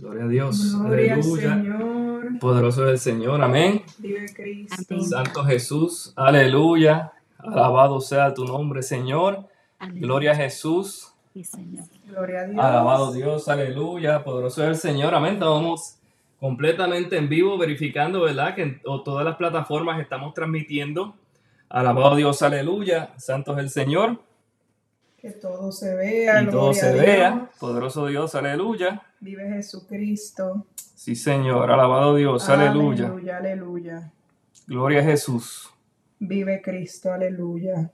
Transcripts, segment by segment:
Gloria a Dios. Gloria al Aleluya. Señor. Poderoso es el Señor. Amén. Vive Cristo. Amén. Santo Jesús. Aleluya. Alabado sea tu nombre, Señor. Amén. Gloria a Jesús. Sí, Señor. Gloria a Dios. Alabado Dios. Aleluya. Poderoso es el Señor. Amén. Estamos completamente en vivo verificando, ¿verdad? Que en o- todas las plataformas estamos transmitiendo. Alabado Dios. Aleluya. Santo es el Señor. Que todo se vea. Y todo se Dios. vea. Poderoso Dios. Aleluya. Vive Jesucristo. Sí, Señor. Alabado Dios. Aleluya. Aleluya, aleluya. Gloria a Jesús. Vive Cristo, aleluya.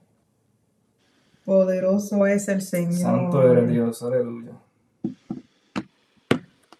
Poderoso es el Señor. Santo eres Dios, aleluya.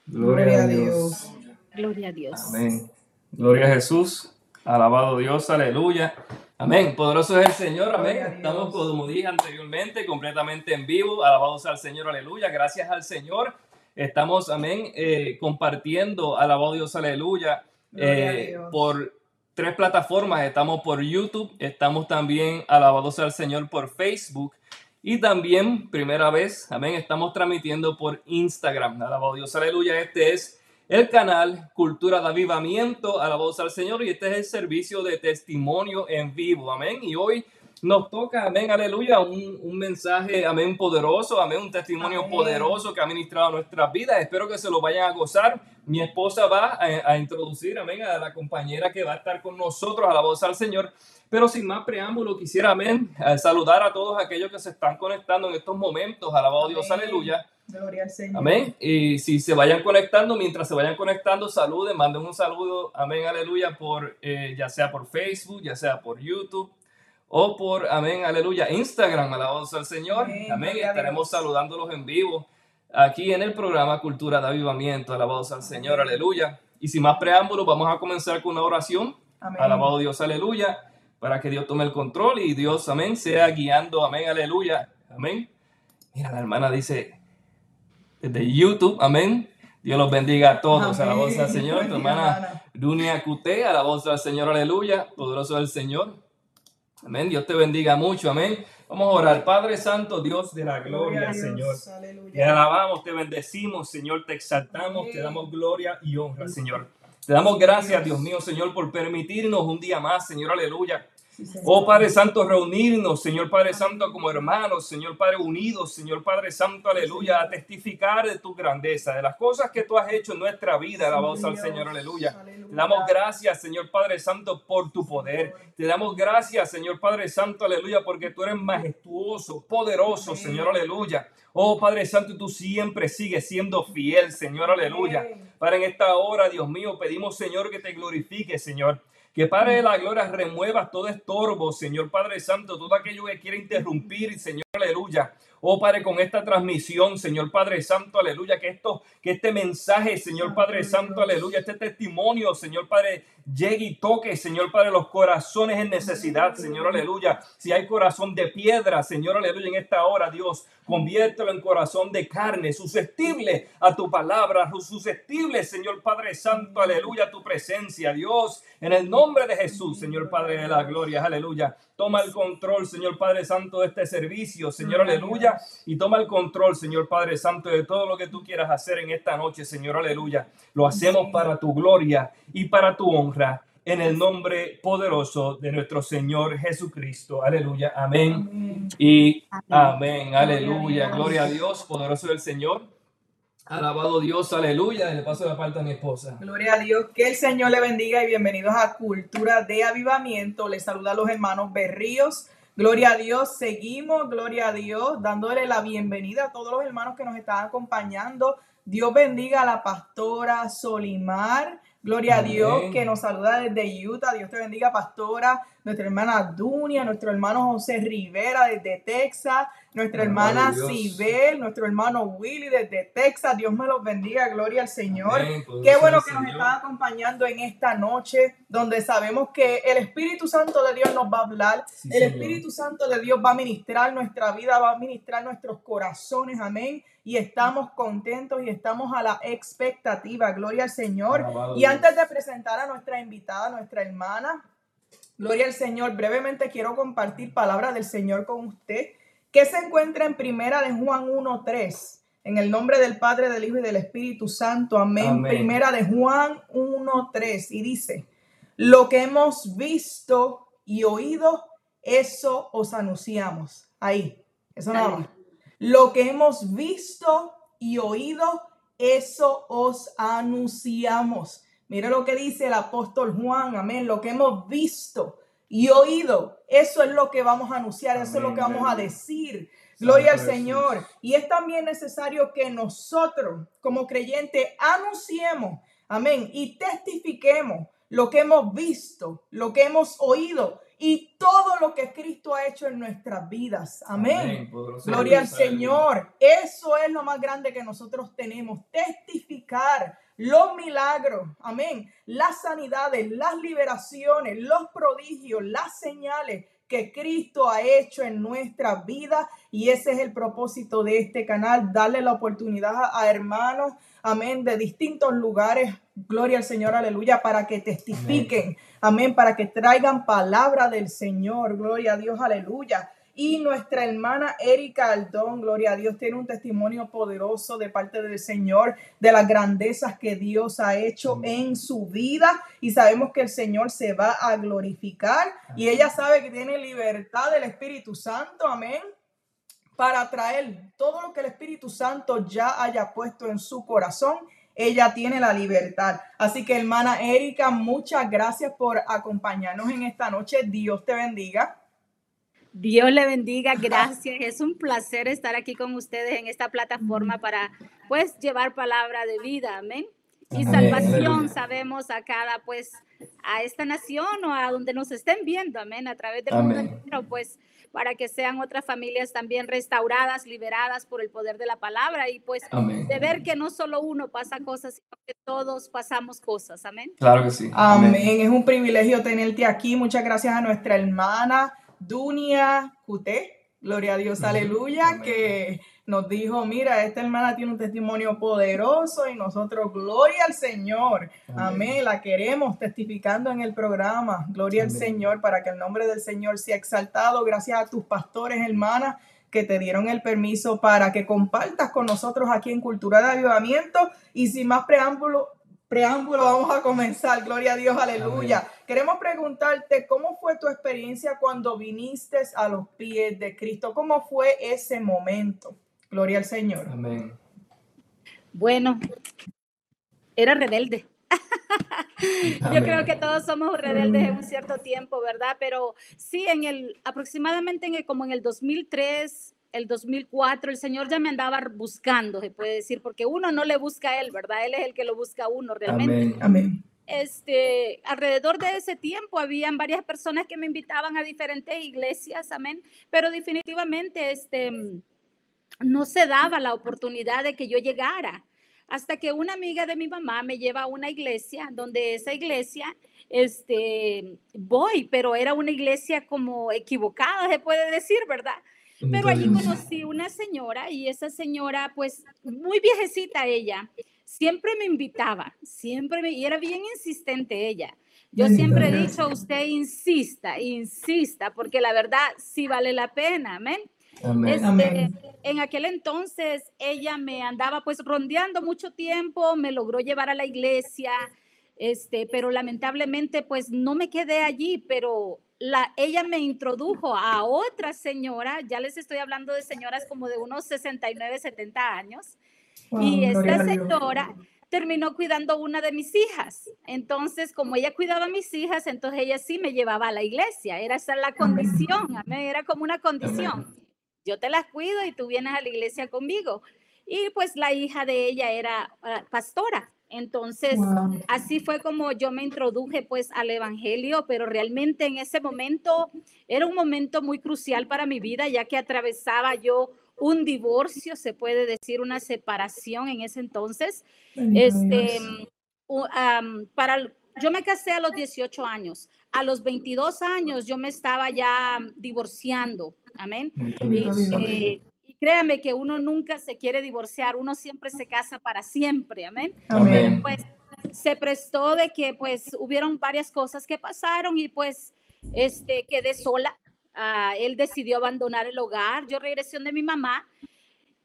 Gloria a Dios. Gloria a Dios. Amén. Gloria a Jesús. Alabado Dios, aleluya. Amén. Poderoso es el Señor, amén. Estamos, como dije anteriormente, completamente en vivo. Alabado sea el Señor, aleluya. Gracias al Señor. Estamos, amén, eh, compartiendo, alabado Dios, aleluya, eh, Dios. por tres plataformas. Estamos por YouTube, estamos también, alabado sea el Señor, por Facebook. Y también, primera vez, amén, estamos transmitiendo por Instagram. Alabado Dios, aleluya. Este es el canal Cultura de Avivamiento. Alabado sea el Señor. Y este es el servicio de testimonio en vivo. Amén. Y hoy nos toca, amén, aleluya, un, un mensaje, amén, poderoso, amén, un testimonio Amén. poderoso que ha ministrado nuestras vidas. Espero que se lo vayan a gozar. Mi esposa va a, a introducir, amén, a la compañera que va a estar con nosotros, alabado sea el Señor. Pero sin más preámbulo, quisiera, amén, eh, saludar a todos aquellos que se están conectando en estos momentos. Alabado Dios, aleluya. Gloria al Señor. Amén. Y si se vayan conectando, mientras se vayan conectando, saluden, manden un saludo, amén, aleluya, por eh, ya sea por Facebook, ya sea por YouTube o por, amén, aleluya, Instagram, alabado sea el Señor. Amén, Amén. Estaremos saludándolos en vivo aquí en el programa Cultura de Avivamiento, alabado sea el Señor, aleluya. Y sin más preámbulos, vamos a comenzar con una oración. Amén. Alabado Dios, aleluya, para que Dios tome el control y Dios, amén, sea guiando, amén, aleluya, amén. Mira, la hermana dice desde YouTube, amén. Dios los bendiga a todos, Amén. alabado sea el Señor. Tu hermana hermana. Dunia Cute, alabado sea el Señor, aleluya, poderoso el Señor. Amén, Dios te bendiga mucho, amén. Vamos a orar, Padre Santo, Dios de la gloria, a Dios, Señor. Te alabamos, te bendecimos, Señor, te exaltamos, te damos gloria y honra, Señor. Te damos gracias, Dios mío, Señor, por permitirnos un día más, Señor, aleluya. Oh Padre Santo, reunirnos, Señor Padre Santo, como hermanos, Señor Padre unidos, Señor Padre Santo, aleluya, a testificar de tu grandeza, de las cosas que tú has hecho en nuestra vida, alabado sea el Dios. Señor, aleluya. Te damos gracias, Señor Padre Santo, por tu poder. Te damos gracias, Señor Padre Santo, aleluya, porque tú eres majestuoso, poderoso. Señor, aleluya. Oh Padre Santo, tú siempre sigues siendo fiel, Señor, aleluya. Para en esta hora, Dios mío, pedimos, Señor, que te glorifique, Señor. Que Padre de la Gloria remuevas todo estorbo, Señor Padre Santo, todo aquello que quiera interrumpir, Señor, aleluya. Oh Padre, con esta transmisión, Señor Padre Santo, aleluya, que esto, que este mensaje, Señor Padre Santo, aleluya, este testimonio, Señor Padre, llegue y toque, Señor Padre, los corazones en necesidad, Señor, aleluya. Si hay corazón de piedra, Señor, aleluya, en esta hora, Dios, conviértelo en corazón de carne, susceptible a tu palabra, susceptible, Señor Padre Santo, aleluya, a tu presencia, Dios, en el nombre de Jesús, Señor Padre de la gloria, aleluya. Toma el control, Señor Padre Santo, de este servicio, Señor, aleluya. Y toma el control, Señor Padre Santo, de todo lo que tú quieras hacer en esta noche, Señor, aleluya. Lo hacemos para tu gloria y para tu honra, en el nombre poderoso de nuestro Señor Jesucristo, aleluya. Amén. Amén. Y Amén. amén, aleluya, gloria a Dios, poderoso del Señor. Alabado Dios, aleluya. Le paso la parte a mi esposa. Gloria a Dios, que el Señor le bendiga y bienvenidos a Cultura de Avivamiento. Les saluda a los hermanos Berríos. Gloria a Dios, seguimos, gloria a Dios, dándole la bienvenida a todos los hermanos que nos están acompañando. Dios bendiga a la pastora Solimar. Gloria a. Dios que nos saluda desde Utah. Dios te bendiga, pastora. Nuestra hermana Dunia, nuestro hermano José Rivera desde Texas, nuestra hermana. Sibel, nuestro hermano Willy desde Texas. Dios me los bendiga, gloria al Señor. Amén, Qué bueno que nos Señor. están acompañando en esta noche, donde sabemos que el Espíritu Santo de Dios nos va a hablar. Sí, el Señor. Espíritu Santo de Dios va a ministrar nuestra vida, va a ministrar nuestros corazones. Amén. Y estamos contentos y estamos a la expectativa. Gloria al Señor. Y Dios. antes de presentar a nuestra invitada, nuestra hermana, Gloria al Señor, brevemente quiero compartir palabras del Señor con usted, que se encuentra en primera de Juan 1.3. En el nombre del Padre, del Hijo y del Espíritu Santo. Amén. Amén. Primera de Juan 1.3 y dice, lo que hemos visto y oído, eso os anunciamos. Ahí, eso nada más. Lo que hemos visto y oído, eso os anunciamos. Mire lo que dice el apóstol Juan, amén. Lo que hemos visto y oído, eso es lo que vamos a anunciar, eso es lo que Amén, vamos a decir. Gloria al Jesús. Señor. Y es también necesario que nosotros, como creyentes, anunciemos, amén, y testifiquemos lo que hemos visto, lo que hemos oído y todo lo que Cristo ha hecho en nuestras vidas. Amén. Gloria al. Señor. Eso es lo más grande que nosotros tenemos. Testificar los milagros. Amén. Las sanidades, las liberaciones, los prodigios, las señales que Cristo ha hecho en nuestra vida. Y ese es el propósito de este canal. Darle la oportunidad a, hermanos. Amén. De distintos lugares. Gloria al Señor. Aleluya. Para que testifiquen. Amén. Para que traigan palabra del Señor. Gloria a Dios. Aleluya. Y nuestra hermana Erika Aldón, gloria a Dios, tiene un testimonio poderoso de parte del Señor, de las grandezas que Dios ha hecho en su vida. Y sabemos que el Señor se va a glorificar. Y ella sabe que tiene libertad del Espíritu Santo. Amén para traer todo lo que el Espíritu Santo ya haya puesto en su corazón. Ella tiene la libertad. Así que, hermana Erika, muchas gracias por acompañarnos en esta noche. Dios te bendiga. Dios le bendiga, gracias. Es un placer estar aquí con ustedes en esta plataforma para pues llevar palabra de vida, amén. Y Amén, salvación, sabemos a cada pues a esta nación o a donde nos estén viendo, amén, a través del mundo Amén. entero, pues para que sean otras familias también restauradas, liberadas por el poder de la palabra y pues Amén. de ver que no solo uno pasa cosas, sino que todos pasamos cosas, amén. Claro que sí. Amén. Es un privilegio tenerte aquí. Muchas gracias a nuestra hermana Dunia Cuté. Gloria a Dios, aleluya, Amén. que nos dijo, mira, esta hermana tiene un testimonio poderoso y nosotros, gloria al Señor. Amén. La queremos testificando en el programa. Gloria al. Señor para que el nombre del Señor sea exaltado. Gracias a tus pastores, hermanas, que te dieron el permiso para que compartas con nosotros aquí en Cultura de Avivamiento. Y sin más preámbulo, preámbulo, vamos a comenzar. Gloria a Dios, aleluya. Queremos preguntarte cómo fue tu experiencia cuando viniste a los pies de Cristo. ¿Cómo fue ese momento? Gloria al Señor. Amén. Bueno, era rebelde. Yo creo que todos somos rebeldes en un cierto tiempo, ¿verdad? Pero sí, en el aproximadamente en el, como en el 2003, el 2004, el Señor ya me andaba buscando, se puede decir, porque uno no le busca a él, ¿verdad? Él es el que lo busca a uno realmente. Amén. Amén. Este, alrededor de ese tiempo habían varias personas que me invitaban a diferentes iglesias, amén, pero definitivamente este no se daba la oportunidad de que yo llegara hasta que una amiga de mi mamá me lleva a una iglesia donde esa iglesia este voy, pero era una iglesia como equivocada, se puede decir, ¿verdad? Pero allí conocí una señora y esa señora, pues muy viejecita ella, siempre me invitaba, siempre me, y era bien insistente ella. Yo siempre he dicho, usted insista, insista, porque la verdad sí vale la pena, amén. Amén. Este, Amén. en aquel entonces ella me andaba pues rondeando mucho tiempo, me logró llevar a la iglesia, este, pero lamentablemente pues no me quedé allí, pero la, ella me introdujo a otra señora, ya les estoy hablando de señoras como de unos 69, 70 años, Wow, y esta señora terminó cuidando una de mis hijas. Entonces, como ella cuidaba a mis hijas, entonces ella sí me llevaba a la iglesia. Era esa la condición, amén, era como una condición. Yo te las cuido y tú vienes a la iglesia conmigo. Y pues la hija de ella era ah, pastora. Entonces, Wow. así fue como yo me introduje pues al evangelio, pero realmente en ese momento era un momento muy crucial para mi vida, ya que atravesaba yo un divorcio, se puede decir una separación en ese entonces. Este, para, yo me casé a los 18 años. A los 22 años yo me estaba ya divorciando. Amén. Y, eh, créame que uno nunca se quiere divorciar, uno siempre se casa para siempre. Amén Amén. pues se prestó de que pues hubieron varias cosas que pasaron y pues este quedé sola. Ah, él decidió abandonar el hogar. Yo regresé donde mi mamá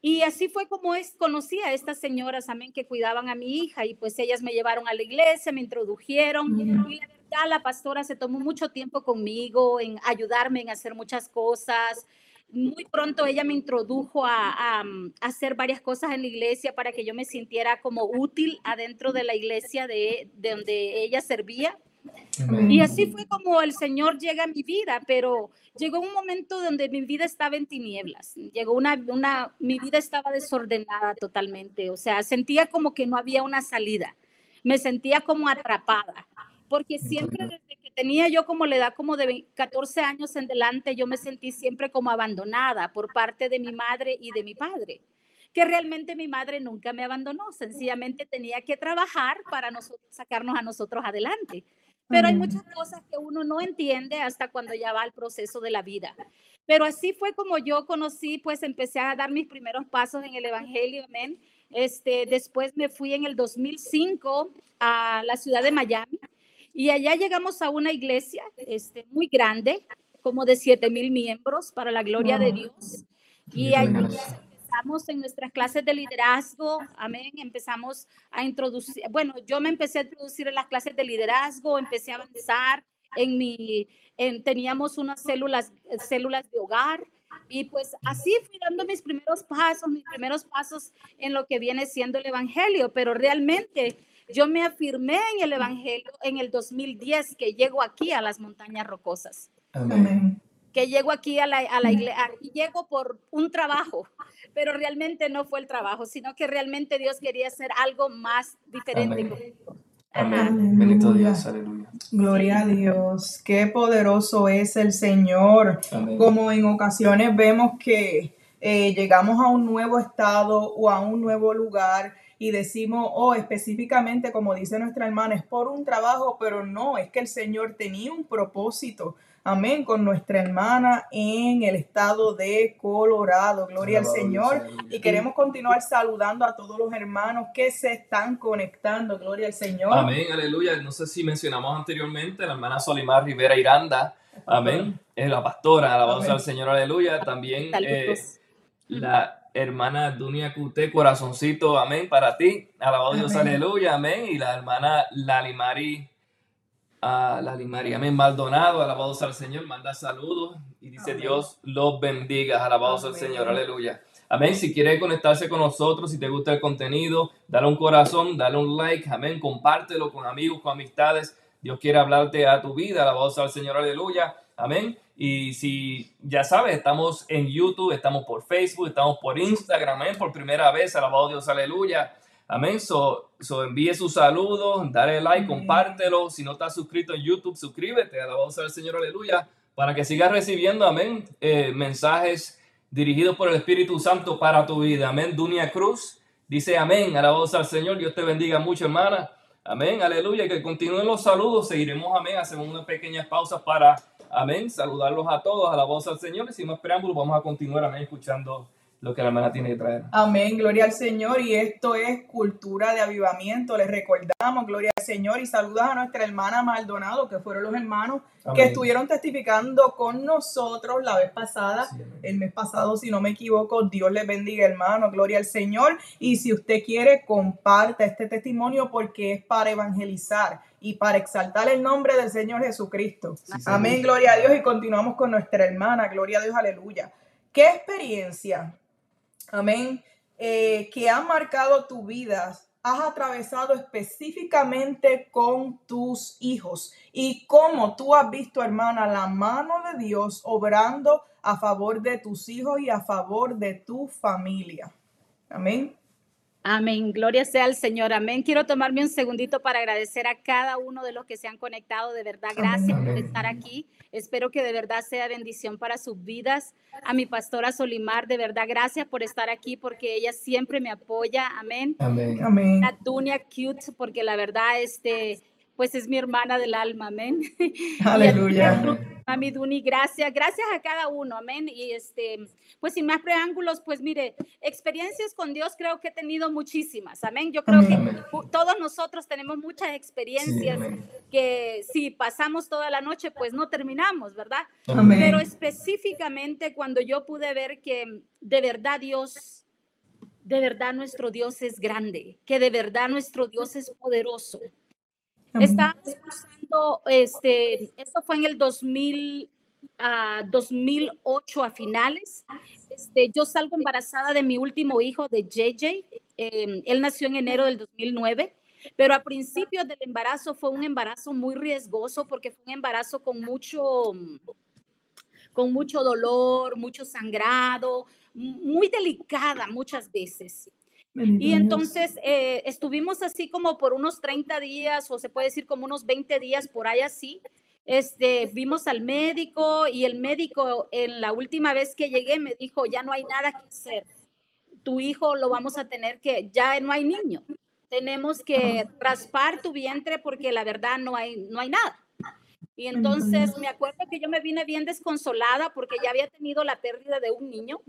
Y así fue como es, conocí a estas señoras, amén, que cuidaban a mi hija y pues ellas me llevaron a la iglesia, me introdujeron y la verdad la pastora se tomó mucho tiempo conmigo en ayudarme en hacer muchas cosas. Muy pronto ella me introdujo a, a, hacer varias cosas en la iglesia para que yo me sintiera como útil adentro de la iglesia de, de donde ella servía. Y así fue como el Señor llega a mi vida, pero llegó un momento donde mi vida estaba en tinieblas. Llegó una, una, mi vida estaba desordenada totalmente. O sea, sentía como que no había una salida. Me sentía como atrapada, porque siempre desde tenía yo como la edad como de 14 años en delante, yo me sentí siempre como abandonada por parte de mi madre y de mi padre que realmente mi madre nunca me abandonó, sencillamente tenía que trabajar para nosotros, sacarnos a nosotros adelante pero hay muchas cosas que uno no entiende hasta cuando ya va al proceso de la vida. Pero así fue como yo conocí, pues empecé a dar mis primeros pasos en el Evangelio, amén. Este, después me fui en el 2005 a la ciudad de Miami y allá llegamos a una iglesia este, muy grande, como de 7 mil miembros para la gloria de Dios. Y allí empezamos en nuestras clases de liderazgo, amén, empezamos a introducir, bueno, yo me empecé a introducir en las clases de liderazgo, empecé a avanzar en mi, en, teníamos unas células, células de hogar, y pues así fui dando mis primeros pasos, mis primeros pasos en lo que viene siendo el Evangelio, pero realmente yo me afirmé en el Evangelio en el 2010 que llego aquí a las montañas rocosas. Amén que llego aquí a la, a la iglesia, y llego por un trabajo, pero realmente no fue el trabajo, sino que realmente Dios quería hacer algo más diferente. Amén. Bendito Dios, aleluya. Gloria a Dios. Qué poderoso es el Señor. Como en ocasiones vemos que eh, llegamos a un nuevo estado o a un nuevo lugar y decimos, oh, específicamente como dice nuestra hermana, es por un trabajo, pero no, es que el Señor tenía un propósito amén, con nuestra hermana en el estado de Colorado. Gloria al Señor. Y queremos continuar saludando a todos los hermanos que se están conectando. Gloria al Señor. Amén, aleluya. No sé si mencionamos anteriormente la hermana Solimar Rivera Iranda. Amén. Es la pastora, alabamos al Señor, aleluya. También eh, la hermana Dunia Cute, corazoncito, amén, para ti. Alabado Dios, aleluya, amén. Y la hermana Lalimari a la María Amén. Maldonado, alabado sea el Señor, manda saludos y dice Dios los bendiga, alabado sea el Señor, aleluya. Amén. Si quiere conectarse con nosotros, si te gusta el contenido, dale un corazón, dale un like, amén. Compártelo con amigos, con amistades. Dios quiere hablarte a tu vida, alabado sea el Señor, aleluya. Amén. Y si ya sabes, estamos en YouTube, estamos por Facebook, estamos por Instagram, amén. Por primera vez, alabado Dios, aleluya. Amén. So, so envíe sus saludos, dale like, compártelo. Si no estás suscrito en YouTube, suscríbete. Alabado sea el Señor, aleluya. Para que sigas recibiendo, amén, eh, mensajes dirigidos por el Espíritu Santo para tu vida. Amén. Dunia Cruz dice amén. Alabado sea el Señor. Dios te bendiga mucho, hermana. Amén. Aleluya. Que continúen los saludos. Seguiremos, amén. Hacemos unas pequeñas pausas para, amén, saludarlos a todos. Alabado sea el Señor. Y sin más preámbulos, vamos a continuar, amén, escuchando lo que la hermana tiene que traer. Amén, gloria al Señor. Y esto es cultura de avivamiento. Les recordamos, gloria al Señor. Y saludas a nuestra hermana Maldonado, que fueron los hermanos que estuvieron testificando con nosotros la vez pasada, el mes pasado, si no me equivoco. Dios les bendiga, hermano. Gloria al Señor. Y si usted quiere, comparta este testimonio porque es para evangelizar y para exaltar el nombre del Señor Jesucristo. Amén, gloria a Dios. Y continuamos con nuestra hermana. Gloria a Dios, aleluya. ¿Qué experiencia amén, eh, que ha marcado tu vida, has atravesado específicamente con tus hijos y cómo tú has visto, hermana, la mano de Dios obrando a favor de tus hijos y a favor de tu familia. Amén. Amén, gloria sea al Señor, amén. Quiero tomarme un segundito para agradecer a cada uno de los que se han conectado, de verdad, gracias por estar aquí. Espero que de verdad sea bendición para sus vidas. A mi pastora Solimar, de verdad, gracias por estar aquí porque ella siempre me apoya, amén. Amén. amén. A Dunia Cute, porque la verdad, este, pues es mi hermana del alma, amén. Aleluya. Mami Duni, gracias, gracias a cada uno, amén. Y este, pues sin más preámbulos, pues mire, experiencias con Dios creo que he tenido muchísimas, amén. Yo creo que todos nosotros tenemos muchas experiencias que si pasamos toda la noche, pues no terminamos, ¿verdad? Pero específicamente cuando yo pude ver que de verdad Dios de verdad nuestro Dios es grande, que de verdad nuestro Dios es poderoso. Estábamos usando, este, esto fue en el 2000, 2008 a finales. Este, yo salgo embarazada de mi último hijo, de JJ. Em, él nació en enero del 2009, pero a principios del embarazo fue un embarazo muy riesgoso porque fue un embarazo con mucho, con mucho dolor, mucho sangrado, muy delicada muchas veces. Y entonces eh, estuvimos así como por unos 30 días, o se puede decir como unos 20 días por ahí así. Este, vimos al médico y el médico en la última vez que llegué me dijo, ya no hay nada que hacer. Tu hijo lo vamos a tener que, ya no hay niño. Tenemos que raspar tu vientre porque la verdad no hay, no hay nada. Y entonces me acuerdo que yo me vine bien desconsolada porque ya había tenido la pérdida de un niño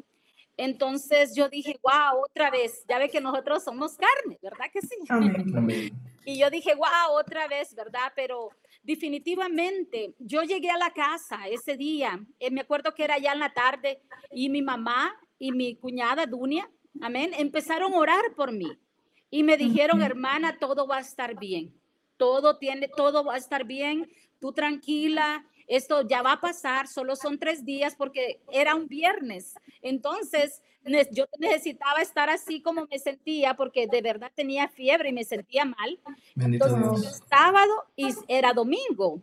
entonces yo dije, wow, otra vez, ya ve que nosotros somos carne, ¿verdad que sí? Y yo dije, wow, otra vez, ¿verdad? Pero definitivamente yo llegué a la casa ese día, eh, me acuerdo que era ya en la tarde, y mi mamá y mi cuñada Dunia, amén, empezaron a orar por mí. Y me dijeron, hermana, todo va a estar bien. Todo tiene, todo va a estar bien. Tú tranquila, esto ya va a pasar, solo son tres días porque era un viernes. Entonces, yo necesitaba estar así como me sentía porque de verdad tenía fiebre y me sentía mal. Entonces, sábado y era domingo.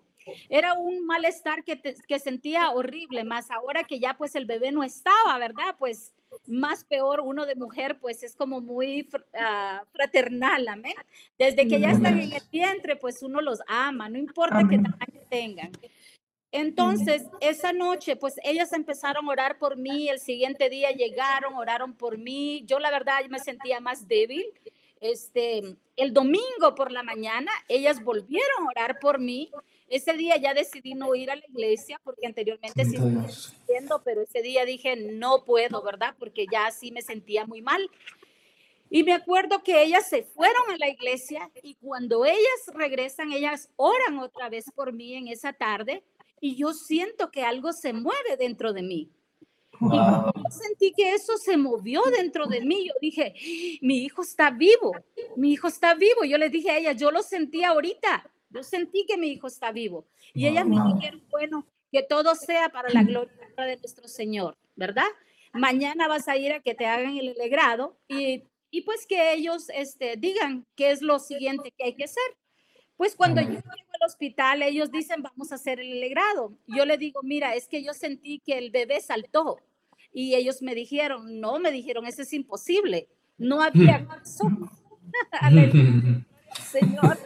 Era un malestar que, que sentía horrible, más ahora que ya pues el bebé no estaba, ¿verdad? Pues más peor uno de mujer, pues es como muy uh, fraternal, amén. Desde que ya están en el vientre, pues uno los ama, no importa qué tamaño tengan. Entonces, esa noche, pues ellas empezaron a orar por mí, el siguiente día llegaron, oraron por mí. Yo la verdad me sentía más débil. Este, el domingo por la mañana, ellas volvieron a orar por mí. Ese día ya decidí no ir a la iglesia porque anteriormente sí estaba pero ese día dije, no puedo, ¿verdad? Porque ya sí me sentía muy mal. Y me acuerdo que ellas se fueron a la iglesia y cuando ellas regresan, ellas oran otra vez por mí en esa tarde y yo siento que algo se mueve dentro de mí. Y yo sentí que eso se movió dentro de mí. Yo dije, mi hijo está vivo, mi hijo está vivo. Yo le dije a ella, yo lo sentí ahorita, yo sentí que mi hijo está vivo. Y ellas me dijeron, bueno, que todo sea para la gloria de nuestro Señor, ¿verdad? Mañana vas a ir a que te hagan el alegrado y, y pues que ellos este, digan qué es lo siguiente que hay que hacer. Pues cuando yo llego al hospital, ellos dicen, vamos a hacer el alegrado. Yo le digo, mira, es que yo sentí que el bebé saltó. Y ellos me dijeron, no, me dijeron, eso es imposible. No había razón. Señor,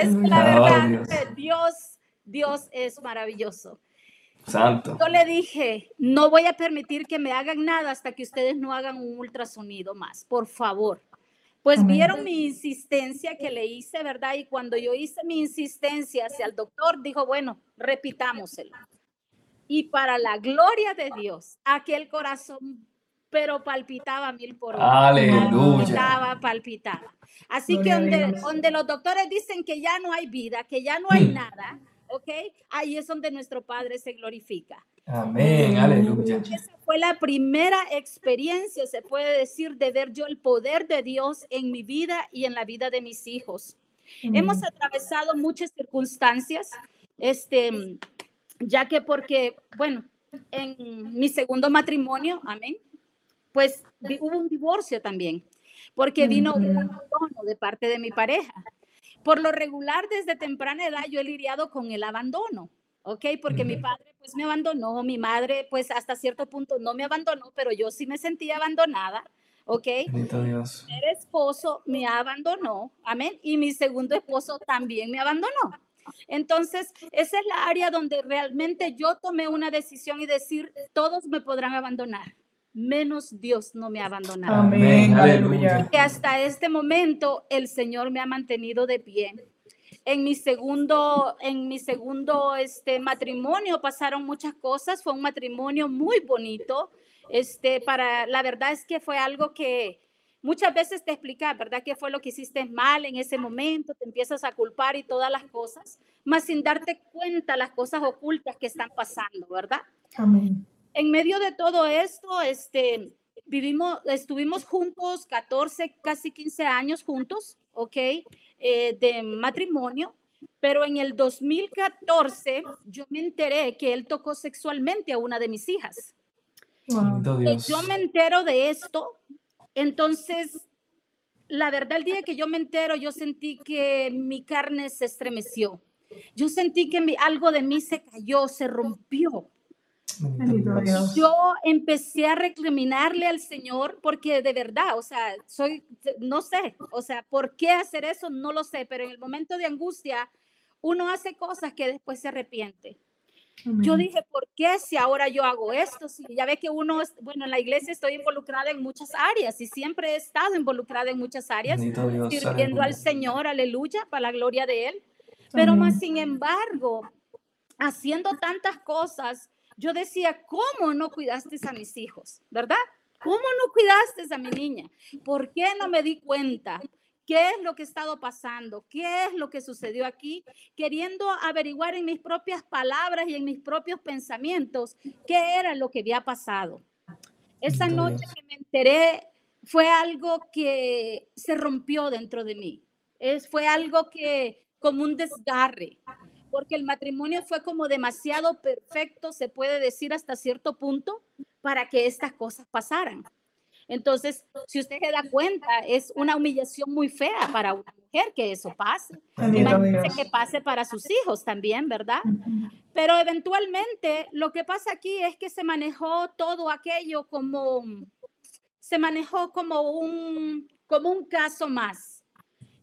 es la verdad que Dios, Dios es maravilloso. Santo. Yo le dije, no voy a permitir que me hagan nada hasta que ustedes no hagan un ultrasonido más, por favor. Pues vieron mi insistencia que le hice, ¿verdad? Y cuando yo hice mi insistencia hacia el doctor, dijo, bueno, repitámoselo. Y para la gloria de Dios, aquel corazón, pero palpitaba mil por hora. Aleluya. Palpitaba, palpitaba. Así que donde, donde los doctores dicen que ya no hay vida, que ya no hay mm. nada, ¿ok? Ahí es donde nuestro Padre se glorifica. Amén, aleluya. Esa fue la primera experiencia, se puede decir, de ver yo el poder de Dios en mi vida y en la vida de mis hijos. Hemos atravesado muchas circunstancias, este, ya que porque, bueno, en mi segundo matrimonio, amén, pues hubo un divorcio también, porque vino un abandono de parte de mi pareja. Por lo regular, desde temprana edad, yo he lidiado con el abandono. ¿ok? Porque mi padre pues me abandonó, mi madre pues hasta cierto punto no me abandonó, pero yo sí me sentía abandonada, ¿ok? Mi esposo me abandonó, amén, y mi segundo esposo también me abandonó. Entonces, esa es la área donde realmente yo tomé una decisión y decir, todos me podrán abandonar, menos Dios no me ha abandonado. Amén, aleluya. Que hasta este momento el Señor me ha mantenido de pie en mi segundo, en mi segundo este, matrimonio pasaron muchas cosas, fue un matrimonio muy bonito. Este, para, la verdad es que fue algo que muchas veces te explica, ¿verdad? ¿Qué fue lo que hiciste mal en ese momento? Te empiezas a culpar y todas las cosas, más sin darte cuenta las cosas ocultas que están pasando, ¿verdad? Amén. En medio de todo esto, este, vivimos, estuvimos juntos 14, casi 15 años juntos, ¿ok? Eh, de matrimonio, pero en el 2014 yo me enteré que él tocó sexualmente a una de mis hijas. Yo me entero de esto, entonces la verdad el día que yo me entero yo sentí que mi carne se estremeció. Yo sentí que algo de mí se cayó, se rompió. Yo empecé a recriminarle al Señor porque de verdad, o sea, soy, no sé, o sea, ¿por qué hacer eso? No lo sé, pero en el momento de angustia uno hace cosas que después se arrepiente. Yo dije, ¿por qué si ahora yo hago esto? Si ya ve que uno, bueno, en la iglesia estoy involucrada en muchas áreas y siempre he estado involucrada en muchas áreas, sirviendo al Señor, aleluya, para la gloria de Él. Pero más sin embargo, haciendo tantas cosas, yo decía, ¿cómo no cuidaste a mis hijos? ¿Verdad? ¿Cómo no cuidaste a mi niña? ¿Por qué no me di cuenta? ¿Qué es lo que ha estado pasando? ¿Qué es lo que sucedió aquí? Queriendo averiguar en mis propias palabras y en mis propios pensamientos qué era lo que había pasado. Esa noche que me enteré fue algo que se rompió dentro de mí. Es, fue algo que como un desgarre porque el matrimonio fue como demasiado perfecto, se puede decir hasta cierto punto, para que estas cosas pasaran. Entonces, si usted se da cuenta, es una humillación muy fea para una mujer que eso pase. Imagínese que pase para sus hijos también, ¿verdad? Pero eventualmente lo que pasa aquí es que se manejó todo aquello como, se manejó como un, como un caso más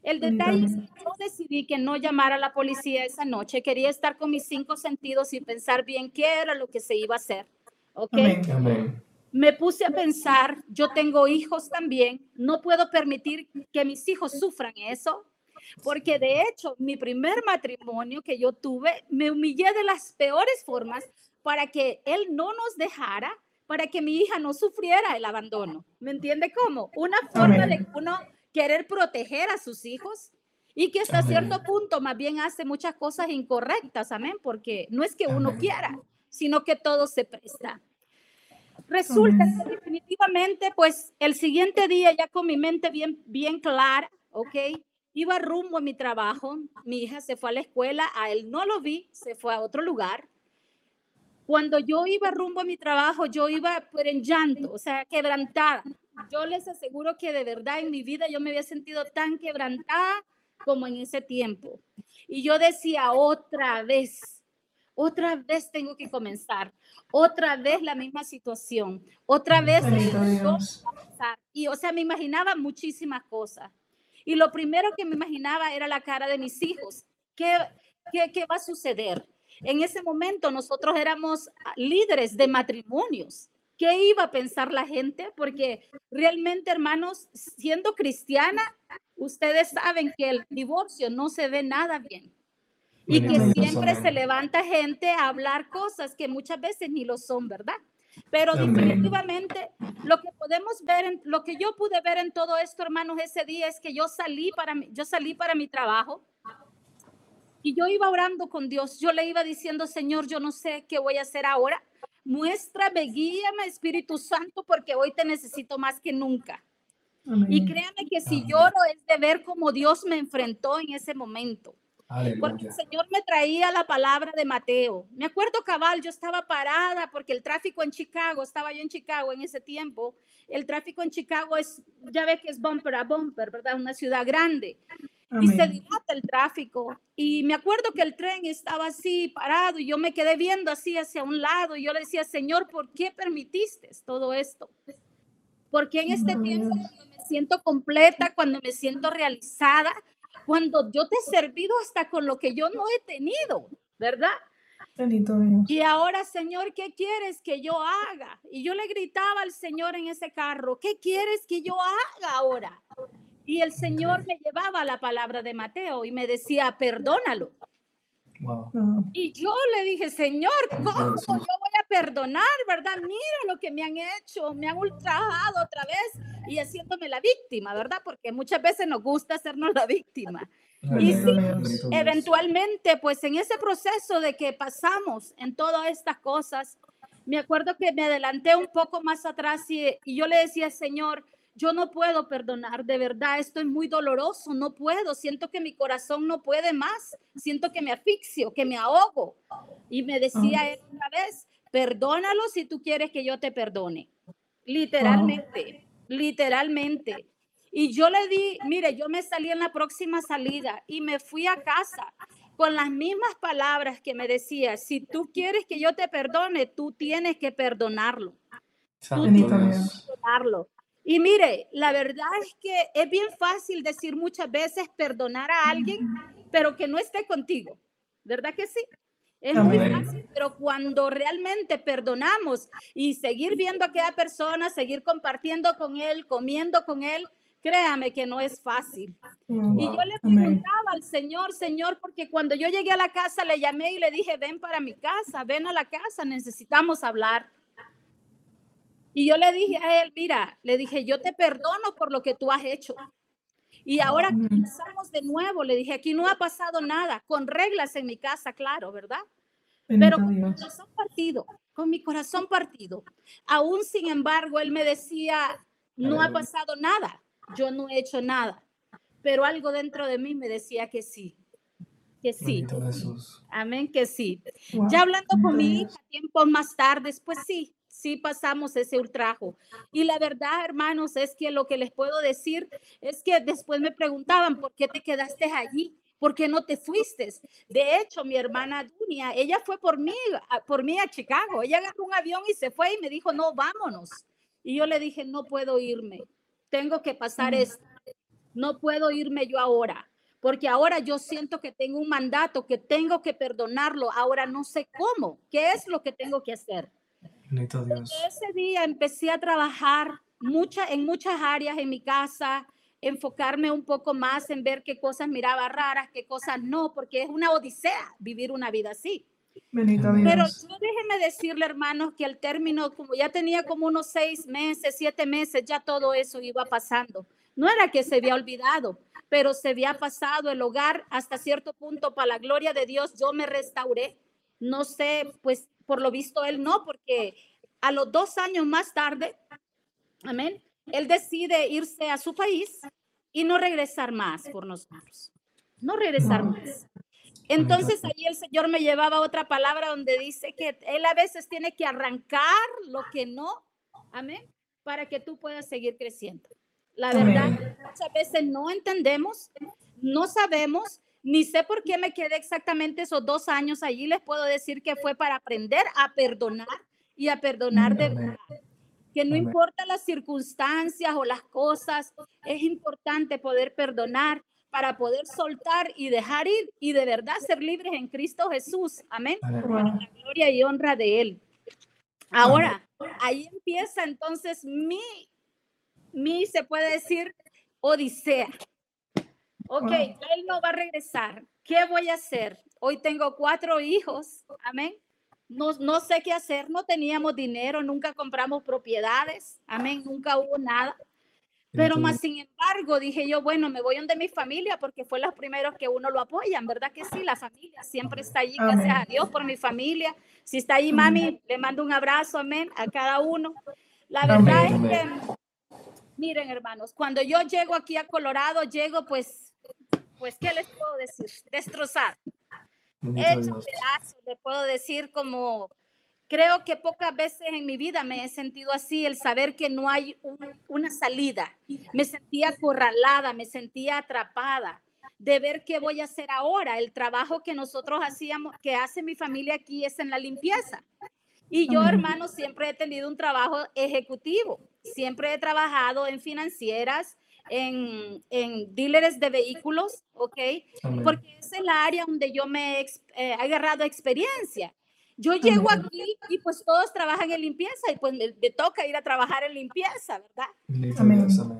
el detalle es que yo decidí que no llamar a la policía esa noche. Quería estar con mis cinco sentidos y pensar bien qué era lo que se iba a hacer. ¿Ok? Me puse a pensar, yo tengo hijos también, no puedo permitir que mis hijos sufran eso, porque de hecho mi primer matrimonio que yo tuve, me humillé de las peores formas para que él no nos dejara, para que mi hija no sufriera el abandono. ¿Me entiende cómo? Una forma de uno querer proteger a sus hijos y que hasta cierto punto más bien hace muchas cosas incorrectas, amén, porque no es que uno quiera, sino que todo se presta. Resulta que definitivamente, pues el siguiente día ya con mi mente bien, bien clara, ¿ok? Iba rumbo a mi trabajo, mi hija se fue a la escuela, a él no lo vi, se fue a otro lugar. Cuando yo iba rumbo a mi trabajo, yo iba por en llanto, o sea, quebrantada, yo les aseguro que de verdad en mi vida yo me había sentido tan quebrantada como en ese tiempo. Y yo decía otra vez, otra vez tengo que comenzar, otra vez la misma situación, otra vez. Y o sea, me imaginaba muchísimas cosas. Y lo primero que me imaginaba era la cara de mis hijos. ¿Qué, qué, qué va a suceder? En ese momento nosotros éramos líderes de matrimonios. ¿Qué iba a pensar la gente? Porque realmente, hermanos, siendo cristiana, ustedes saben que el divorcio no se ve nada bien. Y que siempre se levanta gente a hablar cosas que muchas veces ni lo son, ¿verdad? Pero definitivamente lo que podemos ver, lo que yo pude ver en todo esto, hermanos, ese día es que yo salí para mi, yo salí para mi trabajo y yo iba orando con Dios. Yo le iba diciendo, Señor, yo no sé qué voy a hacer ahora, Muéstrame, guíame, Espíritu Santo, porque hoy te necesito más que nunca. Y créame que si lloro es de ver cómo Dios me enfrentó en ese momento. Porque el Señor me traía la palabra de Mateo. Me acuerdo cabal, yo estaba parada porque el tráfico en Chicago, estaba yo en Chicago en ese tiempo. El tráfico en Chicago es, ya ve que es bumper a bumper, ¿verdad? Una ciudad grande y se dilata el tráfico. Y me acuerdo que el tren estaba así parado y yo me quedé viendo así hacia un lado y yo le decía, Señor, ¿por qué permitiste todo esto? Porque en este tiempo cuando me siento completa, cuando me siento realizada, cuando yo te he servido hasta con lo que yo no he tenido, ¿verdad? Y ahora, Señor, ¿qué quieres que yo haga? Y yo le gritaba al Señor en ese carro, ¿qué quieres que yo haga ahora? Y el Señor me llevaba la palabra de Mateo y me decía, perdónalo. Y yo le dije, Señor, ¿cómo yo voy a perdonar, verdad? Mira lo que me han hecho, me han ultrajado otra vez y haciéndome la víctima, ¿verdad? Porque muchas veces nos gusta hacernos la víctima. Y sí, eventualmente, pues en ese proceso de que pasamos en todas estas cosas, me acuerdo que me adelanté un poco más atrás y, y yo le decía, Señor, yo no puedo perdonar, de verdad, esto es muy doloroso, no puedo, siento que mi corazón no puede más, siento que me asfixio, que me ahogo. Y me decía él una vez, perdónalo si tú quieres que yo te perdone. Literalmente, literalmente. Y yo le di, mire, yo me salí en la próxima salida y me fui a casa con las mismas palabras que me decía, si tú quieres que yo te perdone, tú tienes que perdonarlo. Tú tienes que perdonarlo. Y mire, la verdad es que es bien fácil decir muchas veces perdonar a alguien, pero que no esté contigo. ¿Verdad que sí? Es muy fácil, pero cuando realmente perdonamos y seguir viendo a aquella persona, seguir compartiendo con él, comiendo con él, créame que no es fácil. Y yo le preguntaba al Señor, Señor, porque cuando yo llegué a la casa le llamé y le dije, ven para mi casa, ven a la casa, necesitamos hablar. Y yo le dije a él, mira, le dije, yo te perdono por lo que tú has hecho. Y ahora comenzamos de nuevo, le dije, aquí no ha pasado nada, con reglas en mi casa, claro, ¿verdad? Pero con mi corazón partido, con mi corazón partido. Aún sin embargo, él me decía, no ha pasado nada, yo no he hecho nada. Pero algo dentro de mí me decía que sí, que sí. Amén, que sí. Ya hablando con mi hija tiempo más tarde, pues sí, sí pasamos ese ultrajo. Y la verdad, hermanos, es que lo que les puedo decir es que después me preguntaban, ¿por qué te quedaste allí? ¿Por qué no te fuiste? De hecho, mi hermana Dunia, ella fue por mí, por mí a Chicago. Ella agarró un avión y se fue y me dijo, no, vámonos. Y yo le dije, no puedo irme. Tengo que pasar esto. No puedo irme yo ahora porque ahora yo siento que tengo un mandato, que tengo que perdonarlo, ahora no sé cómo, qué es lo que tengo que hacer. Ese día empecé a trabajar mucha, en muchas áreas en mi casa, enfocarme un poco más en ver qué cosas miraba raras, qué cosas no, porque es una odisea vivir una vida así. Pero déjeme decirle, hermanos, que al término, como ya tenía como unos seis meses, siete meses, ya todo eso iba pasando. No era que se había olvidado, pero se había pasado el hogar hasta cierto punto, para la gloria de Dios, yo me restauré. No sé, pues por lo visto él no, porque a los dos años más tarde, amén, él decide irse a su país y no regresar más por nosotros. No regresar más. Entonces ahí el Señor me llevaba otra palabra donde dice que Él a veces tiene que arrancar lo que no, amén, para que tú puedas seguir creciendo. La verdad, muchas veces no entendemos, no sabemos ni sé por qué me quedé exactamente esos dos años allí. Les puedo decir que fue para aprender a perdonar y a perdonar de verdad. Que no importa las circunstancias o las cosas, es importante poder perdonar para poder soltar y dejar ir y de verdad ser libres en Cristo Jesús. Amén. Para la gloria y honra de Él. Ahora, ahí empieza entonces mi, mi, se puede decir, odisea. Ok, él no va a regresar. ¿Qué voy a hacer? Hoy tengo cuatro hijos. Amén. No, no sé qué hacer. No teníamos dinero, nunca compramos propiedades. Amén. Nunca hubo nada. Pero más sin embargo, dije yo, bueno, me voy donde mi familia porque fue los primeros que uno lo apoyan, ¿verdad que sí? La familia siempre está allí, gracias a Dios por mi familia. Si está ahí, mami, le mando un abrazo, amén, a cada uno. La verdad es que, miren, hermanos, cuando yo llego aquí a Colorado, llego pues pues, ¿qué les puedo decir? Destrozar. Hecho pedazos, le puedo decir como, creo que pocas veces en mi vida me he sentido así, el saber que no hay una salida. Me sentía acorralada, me sentía atrapada de ver qué voy a hacer ahora. El trabajo que nosotros hacíamos, que hace mi familia aquí es en la limpieza. Y yo, hermano, siempre he tenido un trabajo ejecutivo. Siempre he trabajado en financieras, en, en dealers de vehículos, ¿ok? Porque es el área donde yo me eh, he agarrado experiencia. Yo llego aquí y pues todos trabajan en limpieza y pues me, toca ir a trabajar en limpieza, ¿verdad?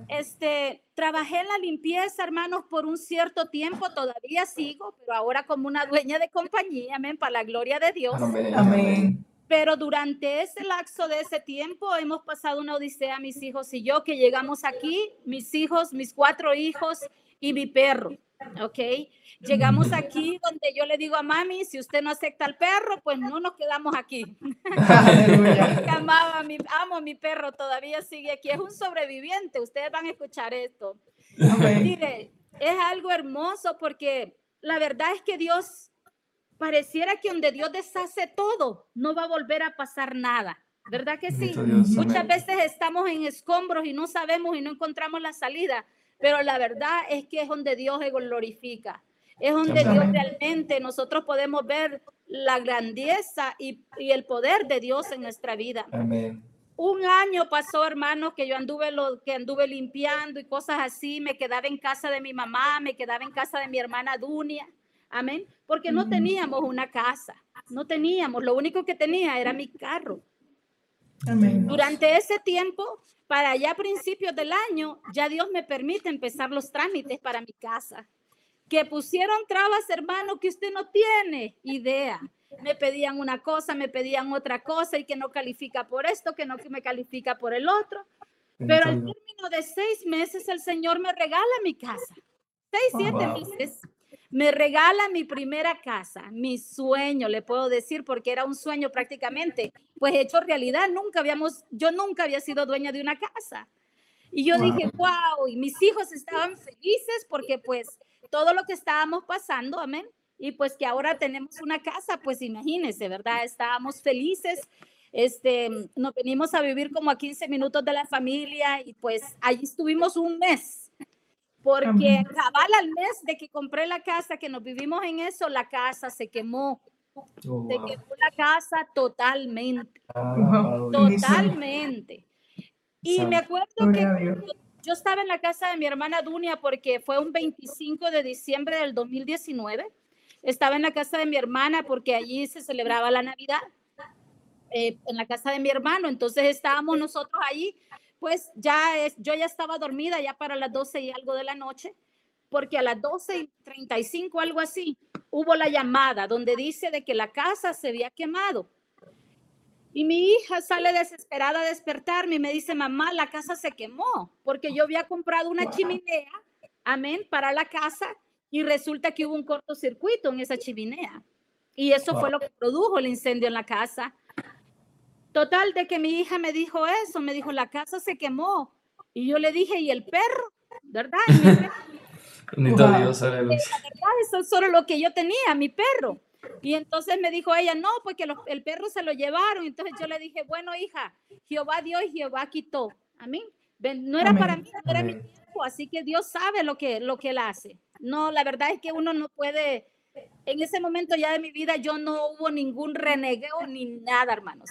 Este, trabajé en la limpieza, hermanos, por un cierto tiempo, todavía sigo, pero ahora como una dueña de compañía, amén, para la gloria de Dios. Amén. Pero durante ese lapso de ese tiempo hemos pasado una odisea, mis hijos y yo, que llegamos aquí, mis hijos, mis cuatro hijos y mi perro. ¿ok? Llegamos aquí donde yo le digo a mami, si usted no acepta al perro, pues no nos quedamos aquí. Amaba mi, amo a mi perro, todavía sigue aquí, es un sobreviviente, ustedes van a escuchar esto. Mire, es algo hermoso porque la verdad es que Dios pareciera que donde Dios deshace todo, no va a volver a pasar nada. ¿Verdad que sí? Muchas veces estamos en escombros y no sabemos y no encontramos la salida, pero la verdad es que es donde Dios se glorifica. Es donde Dios realmente nosotros podemos ver la grandeza y, y, el poder de Dios en nuestra vida. Amén. Un año pasó, hermanos, que yo anduve lo que anduve limpiando y cosas así, me quedaba en casa de mi mamá, me quedaba en casa de mi hermana Dunia. Amén. Porque no teníamos una casa, no teníamos, lo único que tenía era mi carro. Amén. Durante ese tiempo, para allá a principios del año, ya Dios me permite empezar los trámites para mi casa. Que pusieron trabas, hermano, que usted no tiene idea. Me pedían una cosa, me pedían otra cosa y que no califica por esto, que no me califica por el otro. Pero al término de seis meses el Señor me regala mi casa. Seis, siete meses me regala mi primera casa, mi sueño, le puedo decir, porque era un sueño prácticamente, pues hecho realidad. Nunca habíamos, yo nunca había sido dueña de una casa. Y yo dije, wow, y mis hijos estaban felices porque pues todo lo que estábamos pasando, amén. Y pues que ahora tenemos una casa, pues imagínense, ¿verdad? Estábamos felices. Este, nos venimos a vivir como a 15 minutos de la familia y pues allí estuvimos un mes porque cabal al mes de que compré la casa, que nos vivimos en eso, la casa se quemó. Oh, se wow. quemó la casa totalmente, Ah, totalmente. Y me acuerdo que yo estaba en la casa de mi hermana Dunia porque fue un 25 de diciembre del 2019. Estaba en la casa de mi hermana porque allí se celebraba la Navidad. eh, en la casa de mi hermano, entonces estábamos nosotros allí pues ya es, yo ya estaba dormida ya para las 12 y algo de la noche, porque a las 12 y 35, algo así, hubo la llamada donde dice de que la casa se había quemado. Y mi hija sale desesperada a despertarme y me dice, mamá, la casa se quemó, porque yo había comprado una chimenea, amén, para la casa y resulta que hubo un cortocircuito en esa chimenea. Y eso fue lo que produjo el incendio en la casa. Total, de que mi hija me dijo eso, me dijo, la casa se quemó. Y yo le dije, ¿y el perro? ¿Verdad? Y mi perro, Bendito Wow. Dios, aleluya. "Ah, eso es solo lo que yo tenía, mi perro. Y entonces me dijo ella, no, porque los- el perro se lo llevaron. Entonces yo le dije, bueno, hija, Jehová dio y Jehová quitó. Amén. No era Amén. para mí, no era mi tiempo, así que Dios sabe lo que, lo que él hace. No, la verdad es que uno no puede, en ese momento ya de mi vida yo no hubo ningún renegado ni nada, hermanos.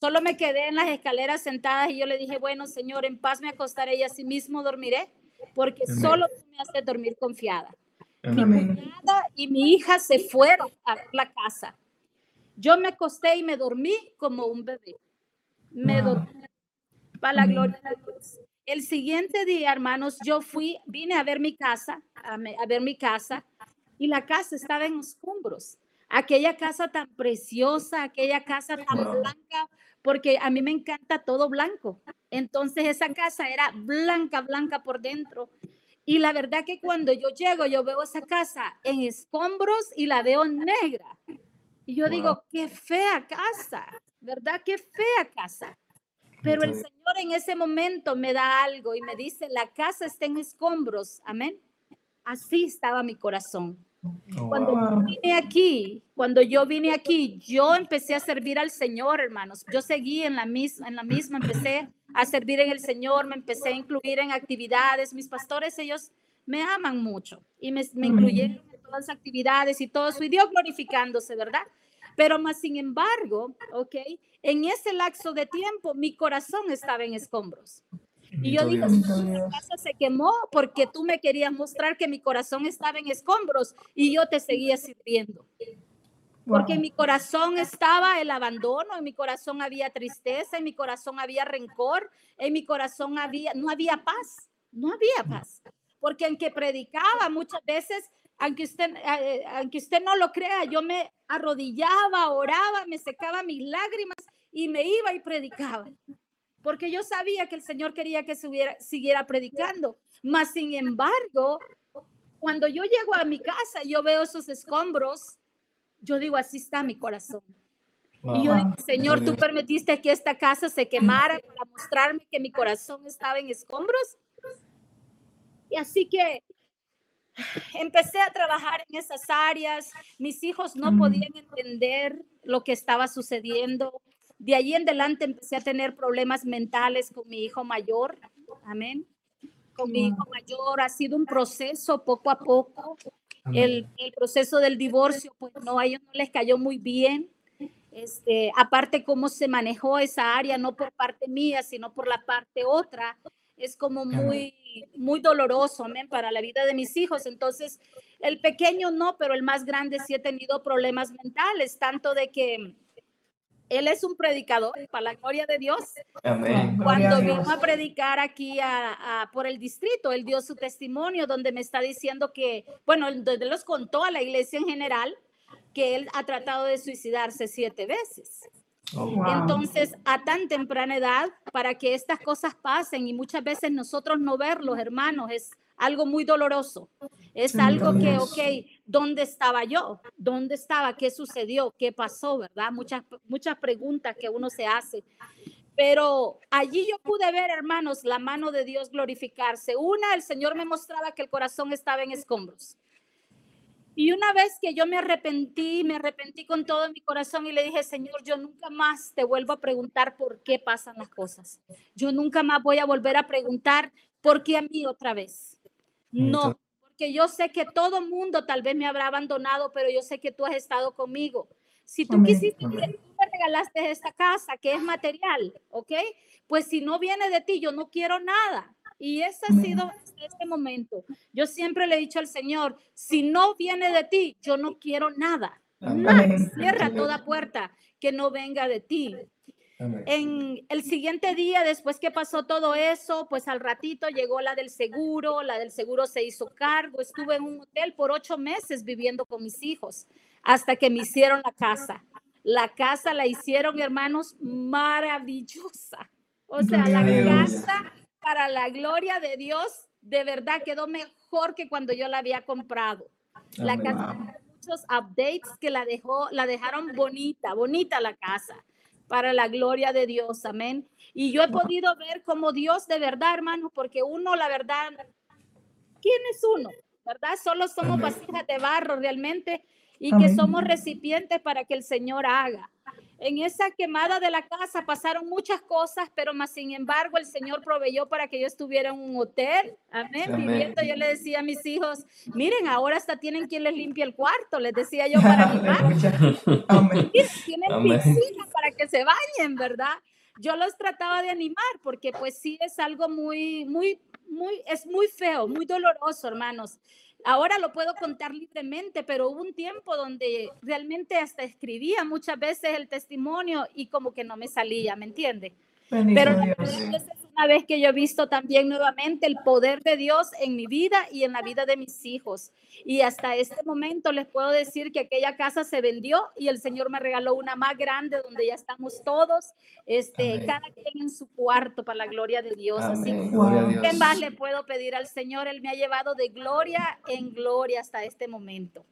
Solo me quedé en las escaleras sentadas y yo le dije, bueno, Señor, en paz me acostaré y así mismo dormiré, porque Amén. solo tú me haces dormir confiada. Mi Amén. cuñada y mi hija se fueron a la casa. Yo me acosté y me dormí como un bebé. Me Wow. dormí para la Amén. gloria de Dios. El siguiente día, hermanos, yo fui, vine a ver mi casa, a, me- a ver mi casa, y la casa estaba en escombros. Aquella casa tan preciosa, aquella casa tan Wow. blanca, porque a mí me encanta todo blanco. Entonces esa casa era blanca, blanca por dentro. Y la verdad que cuando yo llego, yo veo esa casa en escombros y la veo negra. Y yo Wow. digo, qué fea casa, ¿verdad? Qué fea casa. Pero el Señor en ese momento me da algo y me dice, la casa está en escombros. Amén. Así estaba mi corazón. Oh, Cuando wow. yo vine aquí, cuando yo vine aquí, yo empecé a servir al Señor, hermanos. Yo seguí en la misma, en la misma, empecé a servir en el Señor, me empecé a incluir en actividades. Mis pastores, ellos me aman mucho y me, me Amén. incluyeron en todas las actividades y todo eso, y Dios glorificándose, ¿verdad? Pero más sin embargo, ¿ok? En ese lapso de tiempo, mi corazón estaba en escombros. Y yo. "Señor, la casa se quemó porque tú me querías mostrar que mi corazón estaba en escombros y yo te seguía sirviendo. Porque en mi corazón estaba el abandono, en mi corazón había tristeza, en mi corazón había rencor, en mi corazón había, no había paz, no había paz. Porque aunque predicaba muchas veces, aunque usted, eh, aunque usted no lo crea, yo me arrodillaba, oraba, me secaba mis lágrimas y me iba y predicaba. Porque yo sabía que el Señor quería que siguiera predicando. Mas, sin embargo, cuando yo llego a mi casa y yo veo esos escombros, yo digo, así está mi corazón. Y yo digo, Señor, tú permitiste que esta casa se quemara para mostrarme que mi corazón estaba en escombros. Y así que empecé a trabajar en esas áreas. Mis hijos no podían entender lo que estaba sucediendo. De allí en adelante empecé a tener problemas mentales con mi hijo mayor. Amén. Con mi hijo mayor ha sido un proceso poco a poco. El, el, proceso del divorcio, pues no, a ellos no les cayó muy bien. Este, aparte cómo se manejó esa área, no por parte mía, sino por la parte otra, es como muy, muy doloroso, amén, para la vida de mis hijos. Entonces, el pequeño no, pero el más grande sí ha tenido problemas mentales, tanto de que él es un predicador, para la gloria de Dios. Amén. Cuando vino a predicar aquí a, por el distrito, él dio su testimonio donde me está diciendo que, bueno, donde los contó a la iglesia en general, que él ha tratado de suicidarse siete veces. Oh, Entonces, a tan temprana edad, para que estas cosas pasen y muchas veces nosotros no verlos, hermanos, es algo muy doloroso. Es algo que, ok, ¿dónde estaba yo? ¿Dónde estaba? ¿Qué sucedió? ¿Qué pasó? ¿Verdad? Muchas, muchas preguntas que uno se hace. Pero allí yo pude ver, hermanos, la mano de Dios glorificarse. Una, el Señor me mostraba que el corazón estaba en escombros. Y una vez que yo me arrepentí, me arrepentí con todo mi corazón y le dije, Señor, yo nunca más te vuelvo a preguntar por qué pasan las cosas. Yo nunca más voy a volver a preguntar por qué a mí otra vez. No, porque yo sé que todo mundo tal vez me habrá abandonado, pero yo sé que tú has estado conmigo. Si tú quisiste, tú me regalaste esta casa que es material, ¿ok? Pues si no viene de ti, yo no quiero nada. Y ese ha sido este momento. Yo siempre le he dicho al Señor, si no viene de ti, yo no quiero nada. Cierra toda puerta que no venga de ti. En el siguiente día, después que pasó todo eso, pues al ratito llegó la del seguro, la del seguro se hizo cargo, estuve en un hotel por ocho meses viviendo con mis hijos hasta que me hicieron la casa. La casa la hicieron, hermanos, maravillosa. O sea, la casa para la gloria de Dios, de verdad quedó mejor que cuando yo la había comprado. La casa, muchos updates que la dejó, la dejaron bonita, bonita la casa, para la gloria de Dios, amén. Y yo he podido ver como Dios de verdad, hermano, porque uno, la verdad, ¿quién es uno? ¿Verdad? Solo somos vasijas de barro realmente y que somos recipientes para que el Señor haga. En esa quemada de la casa pasaron muchas cosas, pero más sin embargo el Señor proveyó para que yo estuviera en un hotel. Amén. Viviendo, yo le decía a mis hijos, miren, ahora hasta tienen quien les limpie el cuarto, les decía yo para animar. Tienen piscina para que se bañen, ¿verdad? Yo los trataba de animar porque pues sí es algo muy, muy, muy, es muy feo, muy doloroso, hermanos. Ahora lo puedo contar libremente, pero hubo un tiempo donde realmente hasta escribía muchas veces el testimonio y como que no me salía, ¿me entiende? pero una vez que yo he visto también nuevamente el poder de Dios en mi vida y en la vida de mis hijos. Y hasta este momento les puedo decir que aquella casa se vendió y el Señor me regaló una más grande donde ya estamos todos, este, cada quien en su cuarto para la gloria de Dios. Así ¿qué más le puedo pedir al Señor? Él me ha llevado de gloria en gloria hasta este momento.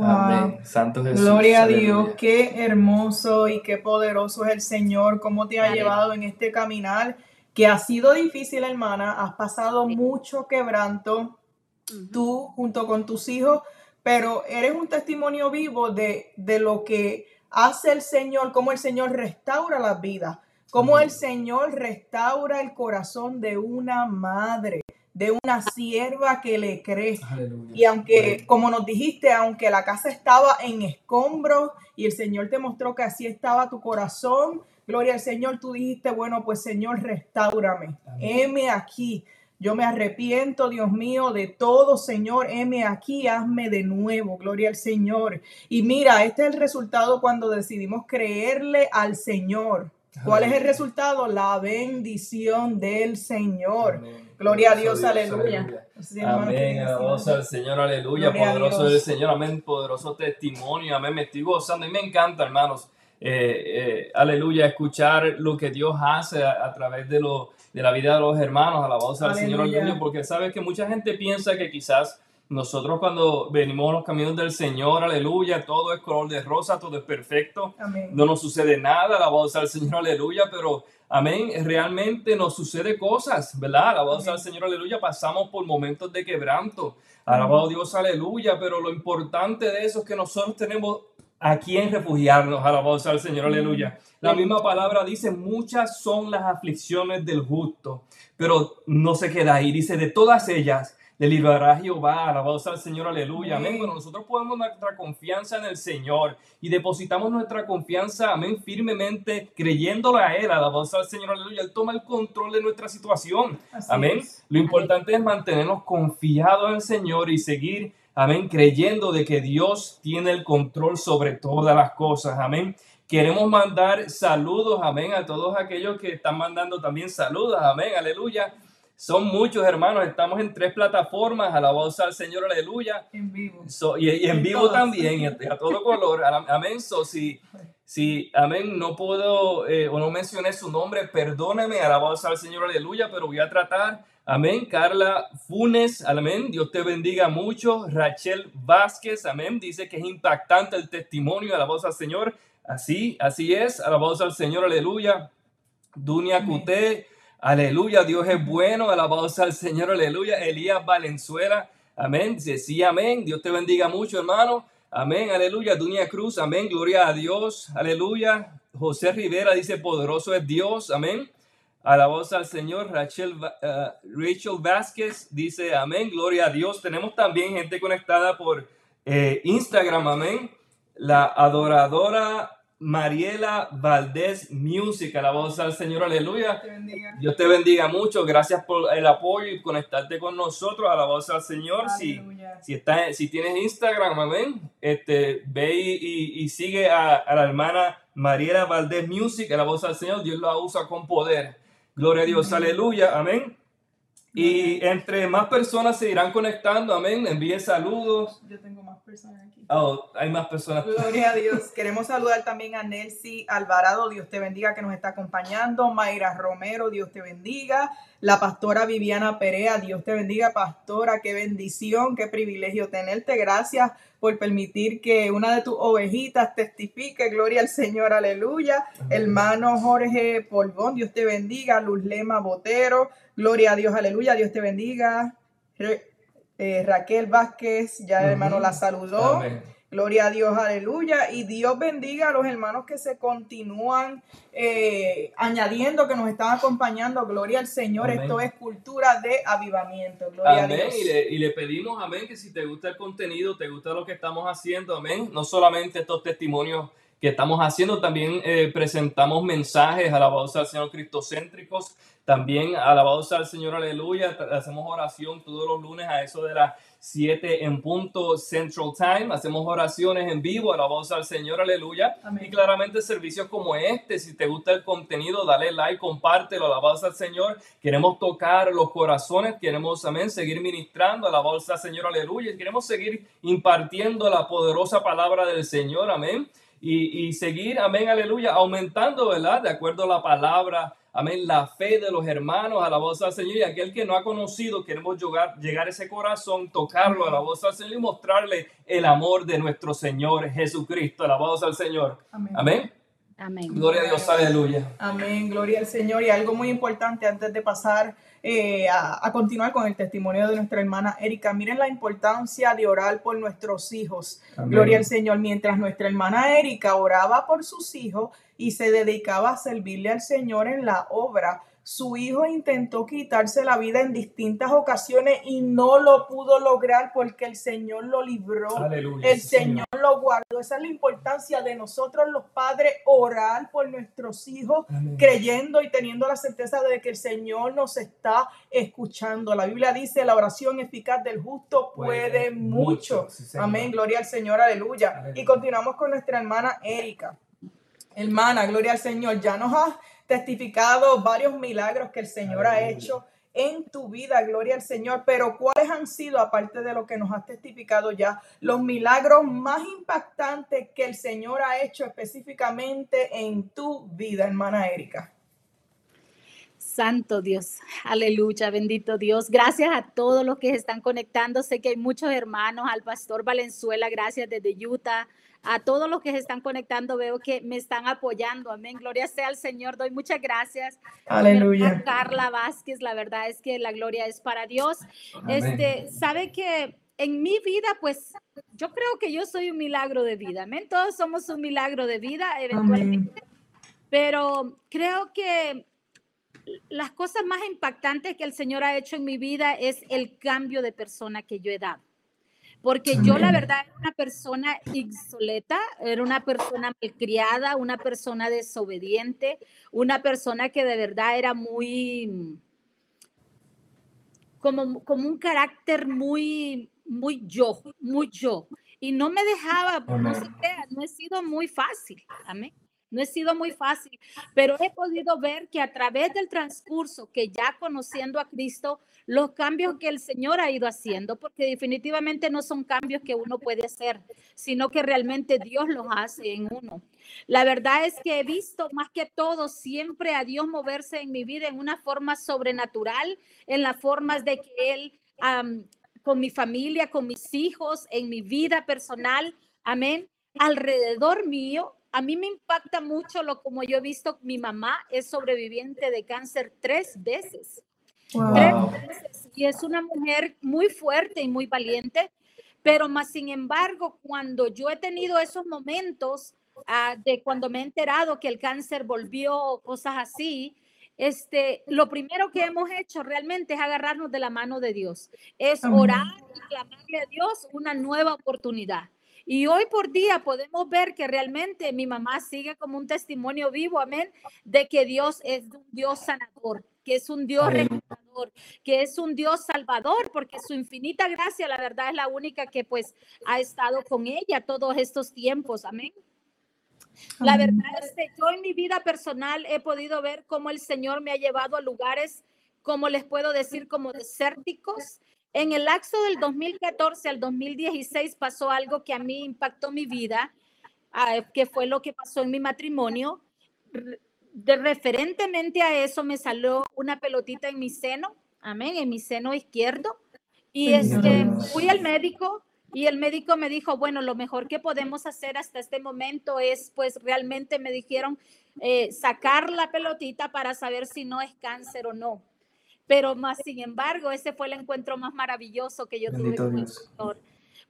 Amén. Santo Jesús. Gloria a Dios, qué hermoso y qué poderoso es el Señor, cómo te ha llevado en este caminar que ha sido difícil, hermana, has pasado mucho quebranto, tú junto con tus hijos, pero eres un testimonio vivo de, de, lo que hace el Señor, cómo el Señor restaura las vidas, cómo el Señor restaura el corazón de una madre, de una sierva que le cree. Y aunque, como nos dijiste, aunque la casa estaba en escombros y el Señor te mostró que así estaba tu corazón, Gloria al Señor, tú dijiste, bueno, pues Señor, restaurame. Heme aquí. Yo me arrepiento, Dios mío, de todo, Señor. Heme aquí, hazme de nuevo. Gloria al Señor. Y mira, este es el resultado cuando decidimos creerle al Señor. ¿Cuál es el resultado? La bendición del Señor. Amén. Gloria a Poderoso Dios, aleluya. Hermano Amén, algo. al Señor, aleluya, Gloria poderoso Dios. del Señor, amén, poderoso testimonio, amén, me estoy gozando y me encanta, hermanos, eh, eh, aleluya, escuchar lo que Dios hace a, a través de, lo, de la vida de los hermanos, alabanza al Señor, Aleluya. porque sabes que mucha gente piensa que quizás nosotros cuando venimos a los caminos del Señor, aleluya, todo es color de rosa, todo es perfecto, Amén. no nos sucede nada, alabanza al Señor, aleluya, pero amén, realmente nos sucede cosas, ¿verdad? Alabanza Amén. al Señor, aleluya, pasamos por momentos de quebranto, alabado Dios, aleluya, pero lo importante de eso es que nosotros tenemos a quien refugiarnos, alabanza al Señor, aleluya. La misma palabra dice, muchas son las aflicciones del justo, pero no se queda ahí, dice, de todas ellas le librará Jehová, alabados al Señor, aleluya, amén. Bueno, nosotros ponemos nuestra confianza en el Señor y depositamos nuestra confianza, amén, firmemente creyéndole a Él, alabados al Señor, aleluya. Él toma el control de nuestra situación, Así amén. es. Lo importante es mantenernos confiados en el Señor y seguir, amén, creyendo de que Dios tiene el control sobre todas las cosas, amén. Queremos mandar saludos, amén, a todos aquellos que están mandando también saludos, amén, aleluya. Son muchos hermanos, estamos en tres plataformas, alabados al Señor, aleluya. En vivo. So, y, y en En vivo también, a, todo color, am- amén. So, si, si, amén, no puedo eh, o no mencioné su nombre, perdóneme, alabados al Señor, aleluya, pero voy a tratar, amén. Carla Funes, amén, Dios te bendiga mucho. Rachel Vázquez, amén, dice que es impactante el testimonio, alabados al Señor. Así, así es, alabados al Señor, aleluya. Dunia. Cute, aleluya, Dios es bueno, alabados al Señor, aleluya. Elías Valenzuela, amén, dice sí, amén, Dios te bendiga mucho, hermano, amén, aleluya. Dunia Cruz, amén, gloria a Dios, aleluya. José Rivera dice, poderoso es Dios, amén. Alabados al Señor, Rachel, eh, Rachel Vázquez dice, amén, gloria a Dios. Tenemos también gente conectada por eh, Instagram, amén. La adoradora Mariela Valdés Music, alabados al Señor, aleluya. Te. Dios te bendiga mucho, gracias por el apoyo y conectarte con nosotros, alabados al Señor. Si, Aleluya. si, está, si tienes Instagram, amén, este, ve y, y- y sigue a, a la hermana Mariela Valdés Music, alabados al Señor, Dios la usa con poder. Gloria a Dios, aleluya, amén. Y entre más personas se irán conectando, amén, envíe saludos. Yo tengo más personas aquí. Oh, hay más personas. Gloria a Dios. Queremos saludar también a Nelcy Alvarado, Dios te bendiga, que nos está acompañando. Mayra Romero, Dios te bendiga. La pastora Viviana Perea, Dios te bendiga, pastora. Qué bendición, qué privilegio tenerte. Gracias por permitir que una de tus ovejitas testifique. Gloria al Señor, aleluya. Hermano Jorge Polvón, Dios te bendiga. Luz Lema Botero, gloria a Dios, aleluya. Dios te bendiga. Eh, Raquel Vázquez, ya hermano la saludó. Amén. Gloria a Dios, aleluya. Y Dios bendiga a los hermanos que se continúan eh, añadiendo, que nos están acompañando. Gloria al Señor. Amén. Esto es cultura de avivamiento. Gloria a Amén. Dios. Y le, y le pedimos, amén, que si te gusta el contenido, te gusta lo que estamos haciendo, amén. No solamente estos testimonios que estamos haciendo, también eh, presentamos mensajes alabados al Señor cristocéntricos, también alabados al Señor, aleluya. Hacemos oración todos los lunes a eso de las 7 en punto Central Time. Hacemos oraciones en vivo, alabados al Señor, aleluya. Amén. Y claramente servicios como este, si te gusta el contenido, dale like, compártelo, alabados al Señor. Queremos tocar los corazones, queremos, amén, seguir ministrando, alabados al Señor, aleluya. Y queremos seguir impartiendo la poderosa palabra del Señor, amén. Y, y seguir, amén, aleluya, aumentando, ¿verdad? De acuerdo a la palabra, amén, la fe de los hermanos, alabados al Señor. Y aquel que no ha conocido, queremos llegar, llegar a ese corazón, tocarlo, alabados al Señor y mostrarle el amor de nuestro Señor Jesucristo, alabados al Señor. Amén. Amén. Amén. Gloria a Dios, aleluya. Amén, gloria al Señor. Y algo muy importante antes de pasar eh, a, a continuar con el testimonio de nuestra hermana Erika. Miren la importancia de orar por nuestros hijos. Amén. Gloria al Señor. Mientras nuestra hermana Erika oraba por sus hijos y se dedicaba a servirle al Señor en la obra, su hijo intentó quitarse la vida en distintas ocasiones y no lo pudo lograr porque el Señor lo libró. Aleluya. El Señor lo guardó. Esa es la importancia de nosotros los padres orar por nuestros hijos, creyendo y teniendo la certeza de que el Señor nos está escuchando. La Biblia dice, la oración eficaz del justo puede, Puede mucho. mucho, sí, Señor. Amén, gloria al Señor, aleluya. Aleluya. Y continuamos con nuestra hermana Erika. Hermana, gloria al Señor. Ya nos has testificado varios milagros que el Señor ha hecho en tu vida, gloria al Señor. Pero ¿cuáles han sido, aparte de lo que nos has testificado ya, los milagros más impactantes que el Señor ha hecho específicamente en tu vida, hermana Erika? Santo Dios, aleluya, bendito Dios. Gracias a todos los que están conectando. Sé que hay muchos hermanos, al pastor Valenzuela, gracias desde Utah. A todos los que se están conectando, veo que me están apoyando. Amén. Gloria sea al Señor. Doy muchas gracias. Aleluya. Carla Vázquez, la verdad es que la gloria es para Dios. Este, sabe que en mi vida, pues yo creo que yo soy un milagro de vida. Amén. Todos somos un milagro de vida, eventualmente. Pero creo que las cosas más impactantes que el Señor ha hecho en mi vida es el cambio de persona que yo he dado. Porque yo la verdad era una persona insoleta, era una persona malcriada, una persona desobediente, una persona que de verdad era muy, como, como un carácter muy, muy yo, muy yo. Y no me dejaba, no sé qué, no he sido muy fácil. Amén. No he sido muy fácil, pero he podido ver que a través del transcurso que ya conociendo a Cristo, los cambios que el Señor ha ido haciendo, porque definitivamente no son cambios que uno puede hacer, sino que realmente Dios los hace en uno. La verdad es que he visto más que todo siempre a Dios moverse en mi vida en una forma sobrenatural, en las formas de que Él, con mi familia, con mis hijos, en mi vida personal, amén, alrededor mío, a mí me impacta mucho lo como yo he visto, mi mamá es sobreviviente de cáncer tres veces. Tres veces. Y es una mujer muy fuerte y muy valiente, pero más sin embargo, cuando yo he tenido esos momentos ah, de cuando me he enterado que el cáncer volvió, cosas así, este, lo primero que hemos hecho realmente es agarrarnos de la mano de Dios, es orar y clamarle a Dios una nueva oportunidad. Y hoy por día podemos ver que realmente mi mamá sigue como un testimonio vivo, amén, de que Dios es un Dios sanador, que es un Dios restaurador, que es un Dios salvador, porque su infinita gracia, la verdad, es la única que pues ha estado con ella todos estos tiempos, amén. La verdad es que yo en mi vida personal he podido ver cómo el Señor me ha llevado a lugares, como les puedo decir, como desérticos, en el lapso del 2014 al 2016 pasó algo que a mí impactó mi vida, ah, que fue lo que pasó en mi matrimonio. De referentemente a eso me salió una pelotita en mi seno, amén, en mi seno izquierdo. Y este, fui al médico y el médico me dijo, bueno, lo mejor que podemos hacer hasta este momento es, pues realmente me dijeron, eh, sacar la pelotita para saber si no es cáncer o no. Pero más sin embargo, ese fue el encuentro más maravilloso que yo tuve con el Señor.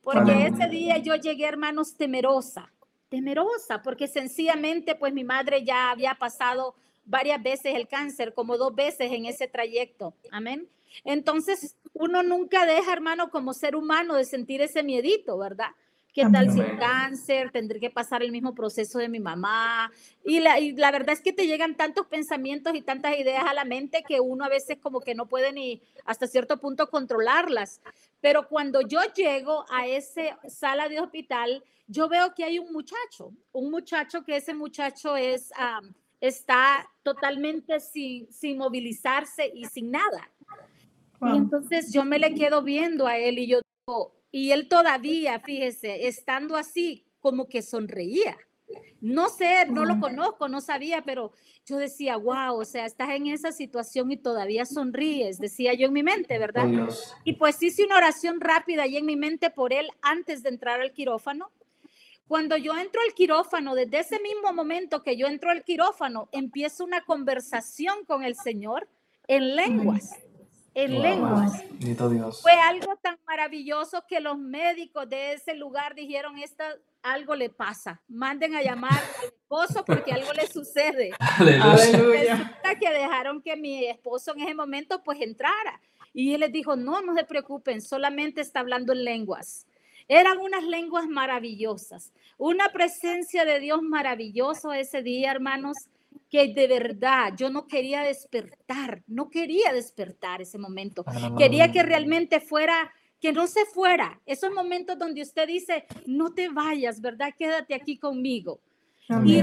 Porque ese día yo llegué, hermanos, temerosa, temerosa, porque sencillamente, pues mi madre ya había pasado varias veces el cáncer, como dos veces en ese trayecto. Amén. Entonces, uno nunca deja, hermano, como ser humano, de sentir ese miedito, ¿verdad? ¿Qué tal si cáncer? Tendré que pasar el mismo proceso de mi mamá. Y la, y la verdad es que te llegan tantos pensamientos y tantas ideas a la mente que uno a veces como que no puede ni hasta cierto punto controlarlas. Pero cuando yo llego a esa sala de hospital, yo veo que hay un muchacho, un muchacho que ese muchacho es, está totalmente sin, sin movilizarse y sin nada. Y entonces yo me le quedo viendo a él y yo digo, y él todavía, fíjese, estando así, como que sonreía. No sé, no lo conozco, no sabía, pero yo decía, wow, o sea, estás en esa situación y todavía sonríes, decía yo en mi mente, ¿verdad? y pues hice una oración rápida ahí en mi mente por él antes de entrar al quirófano. Cuando yo entro al quirófano, desde ese mismo momento que yo entro al quirófano, empiezo una conversación con el Señor en lenguas en lenguas. Fue algo tan maravilloso que los médicos de ese lugar dijeron, Esta, algo le pasa, manden a llamar al esposo porque algo le sucede. Aleluya. que dejaron que mi esposo en ese momento pues entrara. Y él les dijo, no, no se preocupen, solamente está hablando en lenguas. Eran unas lenguas maravillosas, una presencia de Dios maravilloso ese día, hermanos que de verdad yo no quería despertar, no quería despertar ese momento. Quería que realmente fuera, que no se fuera. Esos momentos donde usted dice, no te vayas, ¿verdad? Quédate aquí conmigo. Y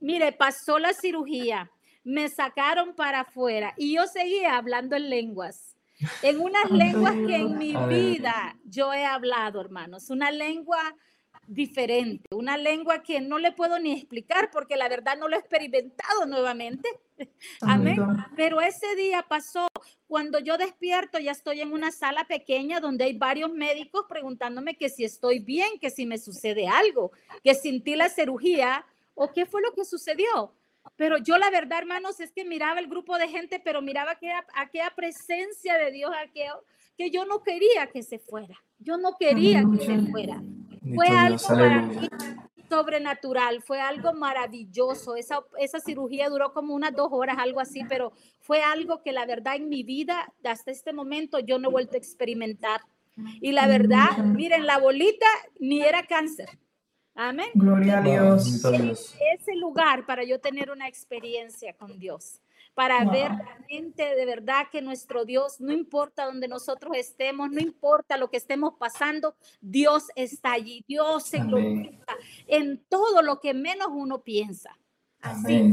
mire, pasó la cirugía, me sacaron para afuera y yo seguía hablando en lenguas. En unas lenguas que en mi vida yo he hablado, hermanos. Una lengua diferente, una lengua que no le puedo ni explicar porque la verdad no lo he experimentado nuevamente. Amén. Pero ese día pasó, cuando yo despierto ya estoy en una sala pequeña donde hay varios médicos preguntándome que si estoy bien, que si me sucede algo, que sentí la cirugía o qué fue lo que sucedió. Pero yo la verdad, hermanos, es que miraba el grupo de gente, pero miraba aquella, aquella presencia de Dios, aquello, que yo no quería que se fuera. Yo no quería que se fuera. Fue algo sobrenatural, fue algo maravilloso. Esa, esa cirugía duró como unas dos horas, algo así, pero fue algo que la verdad en mi vida, hasta este momento, yo no he vuelto a experimentar. Y la verdad, miren, la bolita ni era cáncer. Amén. Gloria a Dios. Ese lugar para yo tener una experiencia con Dios para ver realmente de verdad que nuestro Dios, no importa donde nosotros estemos, no importa lo que estemos pasando, Dios está allí, Dios se glorifica en todo lo que menos uno piensa. Así.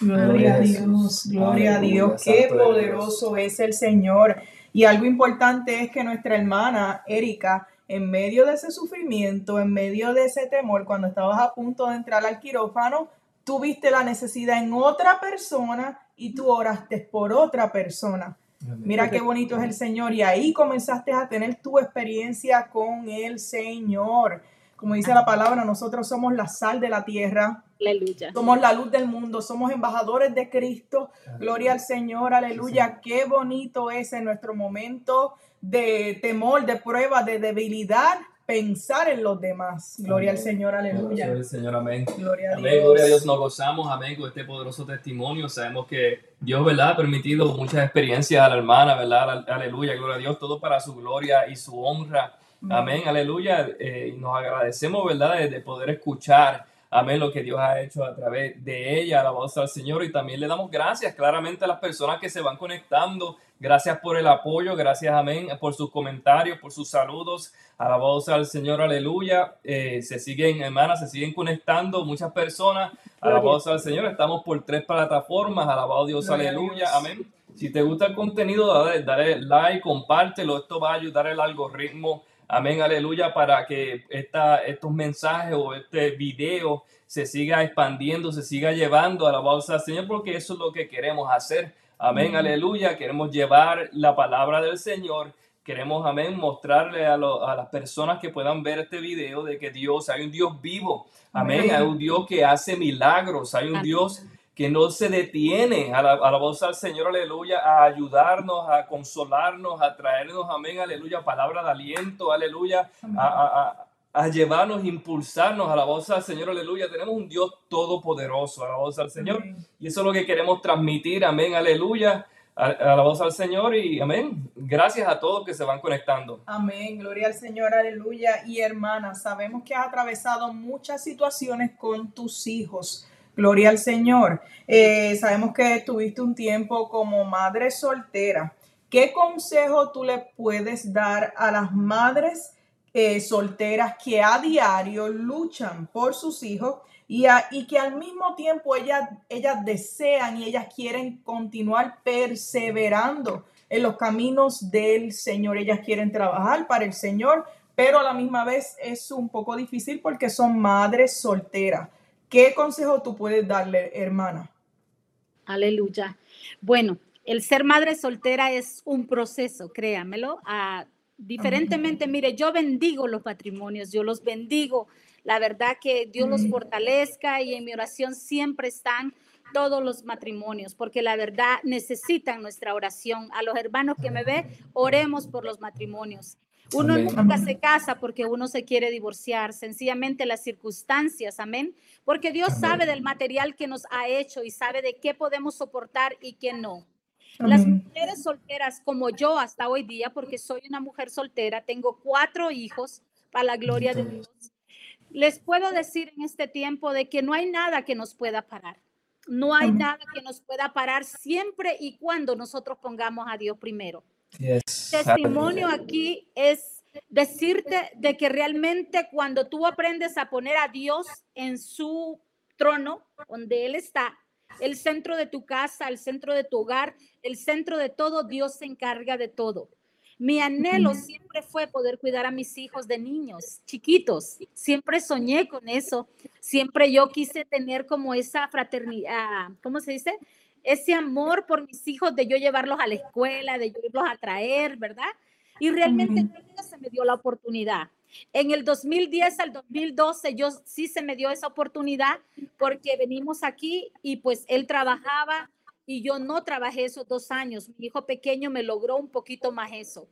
Gloria a Dios, gloria a Dios, qué poderoso es el Señor. Y algo importante es que nuestra hermana Erika, en medio de ese sufrimiento, en medio de ese temor, cuando estabas a punto de entrar al quirófano, tuviste la necesidad en otra persona y tú oraste por otra persona. Mira qué bonito es el Señor. Y ahí comenzaste a tener tu experiencia con el Señor. Como dice la palabra, nosotros somos la sal de la tierra. Aleluya. Somos la luz del mundo, somos embajadores de Cristo. Gloria al Señor, aleluya. Qué bonito es en nuestro momento de temor, de prueba, de debilidad, pensar en los demás. Gloria al Señor, aleluya. Gloria al Señor, amén. Gloria a Dios. gloria a Dios. Nos gozamos, amén, con este poderoso testimonio. Sabemos que Dios, ¿verdad? Ha permitido muchas experiencias a la hermana, ¿verdad? Aleluya, gloria a Dios, todo para su gloria y su honra. Amén, aleluya. Eh, nos agradecemos, ¿verdad? De, poder escuchar, amén, lo que Dios ha hecho a través de ella, la voz al Señor. Y también le damos gracias claramente a las personas que se van conectando Gracias por el apoyo, gracias, amén, por sus comentarios, por sus saludos. Alabados al Señor, aleluya. Eh, se siguen, hermanas, se siguen conectando muchas personas. Alabados al Señor. Estamos por tres plataformas. Alabado Dios, aleluya. Amén. Si te gusta el contenido, dale, dale, like, compártelo. Esto va a ayudar el algoritmo. Amén, aleluya, para que esta, estos mensajes o este video se siga expandiendo, se siga llevando. Alabados al Señor, porque eso es lo que queremos hacer Amén, aleluya. Queremos llevar la palabra del Señor. Queremos, amén, mostrarle a, las personas que puedan ver este video de que Dios, hay un Dios vivo. Amén. Hay un Dios que hace milagros. Hay un Dios que no se detiene a la, voz del Señor, aleluya, a ayudarnos, a consolarnos, a traernos, amén, aleluya, palabra de aliento, aleluya, a, a llevarnos, impulsarnos a la voz del Señor, aleluya. Tenemos un Dios todopoderoso, a la voz del Señor. Y eso es lo que queremos transmitir, amén, aleluya, a, la voz del Señor y amén. Gracias a todos que se van conectando. Amén, gloria al Señor, aleluya. Y hermana, sabemos que has atravesado muchas situaciones con tus hijos. Gloria al Señor. Eh, sabemos que tuviste un tiempo como madre soltera. ¿Qué consejo tú le puedes dar a las madres? Eh, solteras que a diario luchan por sus hijos y, y que al mismo tiempo ellas, ellas desean y ellas quieren continuar perseverando en los caminos del Señor. Ellas quieren trabajar para el Señor, pero a la misma vez es un poco difícil porque son madres solteras. ¿Qué consejo tú puedes darle, hermana? Aleluya. Bueno, el ser madre soltera es un proceso, créamelo. a Diferentemente, mire, yo bendigo los matrimonios, yo los bendigo. La verdad que Dios los fortalezca y en mi oración siempre están todos los matrimonios, porque la verdad necesitan nuestra oración. A los hermanos que me ven, oremos por los matrimonios. Uno nunca se casa porque uno se quiere divorciar, sencillamente las circunstancias, amén. Porque Dios sabe del material que nos ha hecho y sabe de qué podemos soportar y qué no. Las mujeres solteras como yo hasta hoy día, porque soy una mujer soltera, tengo cuatro hijos para la gloria de Dios. Les puedo decir en este tiempo de que no hay nada que nos pueda parar. No hay nada que nos pueda parar siempre y cuando nosotros pongamos a Dios primero. Testimonio aquí es decirte de que realmente cuando tú aprendes a poner a Dios en su trono, donde Él está, el centro de tu casa, el centro de tu hogar, el centro de todo, Dios se encarga de todo. Mi anhelo siempre fue poder cuidar a mis hijos de niños chiquitos. Siempre soñé con eso. Siempre yo quise tener como esa fraternidad, ¿cómo se dice? Ese amor por mis hijos de yo llevarlos a la escuela, de yo irlos a traer, ¿verdad? Y realmente nunca se me dio la oportunidad. En el 2010 al 2012 yo sí se me dio esa oportunidad porque venimos aquí y pues él trabajaba y yo no trabajé esos dos años. Mi hijo pequeño me logró un poquito más eso.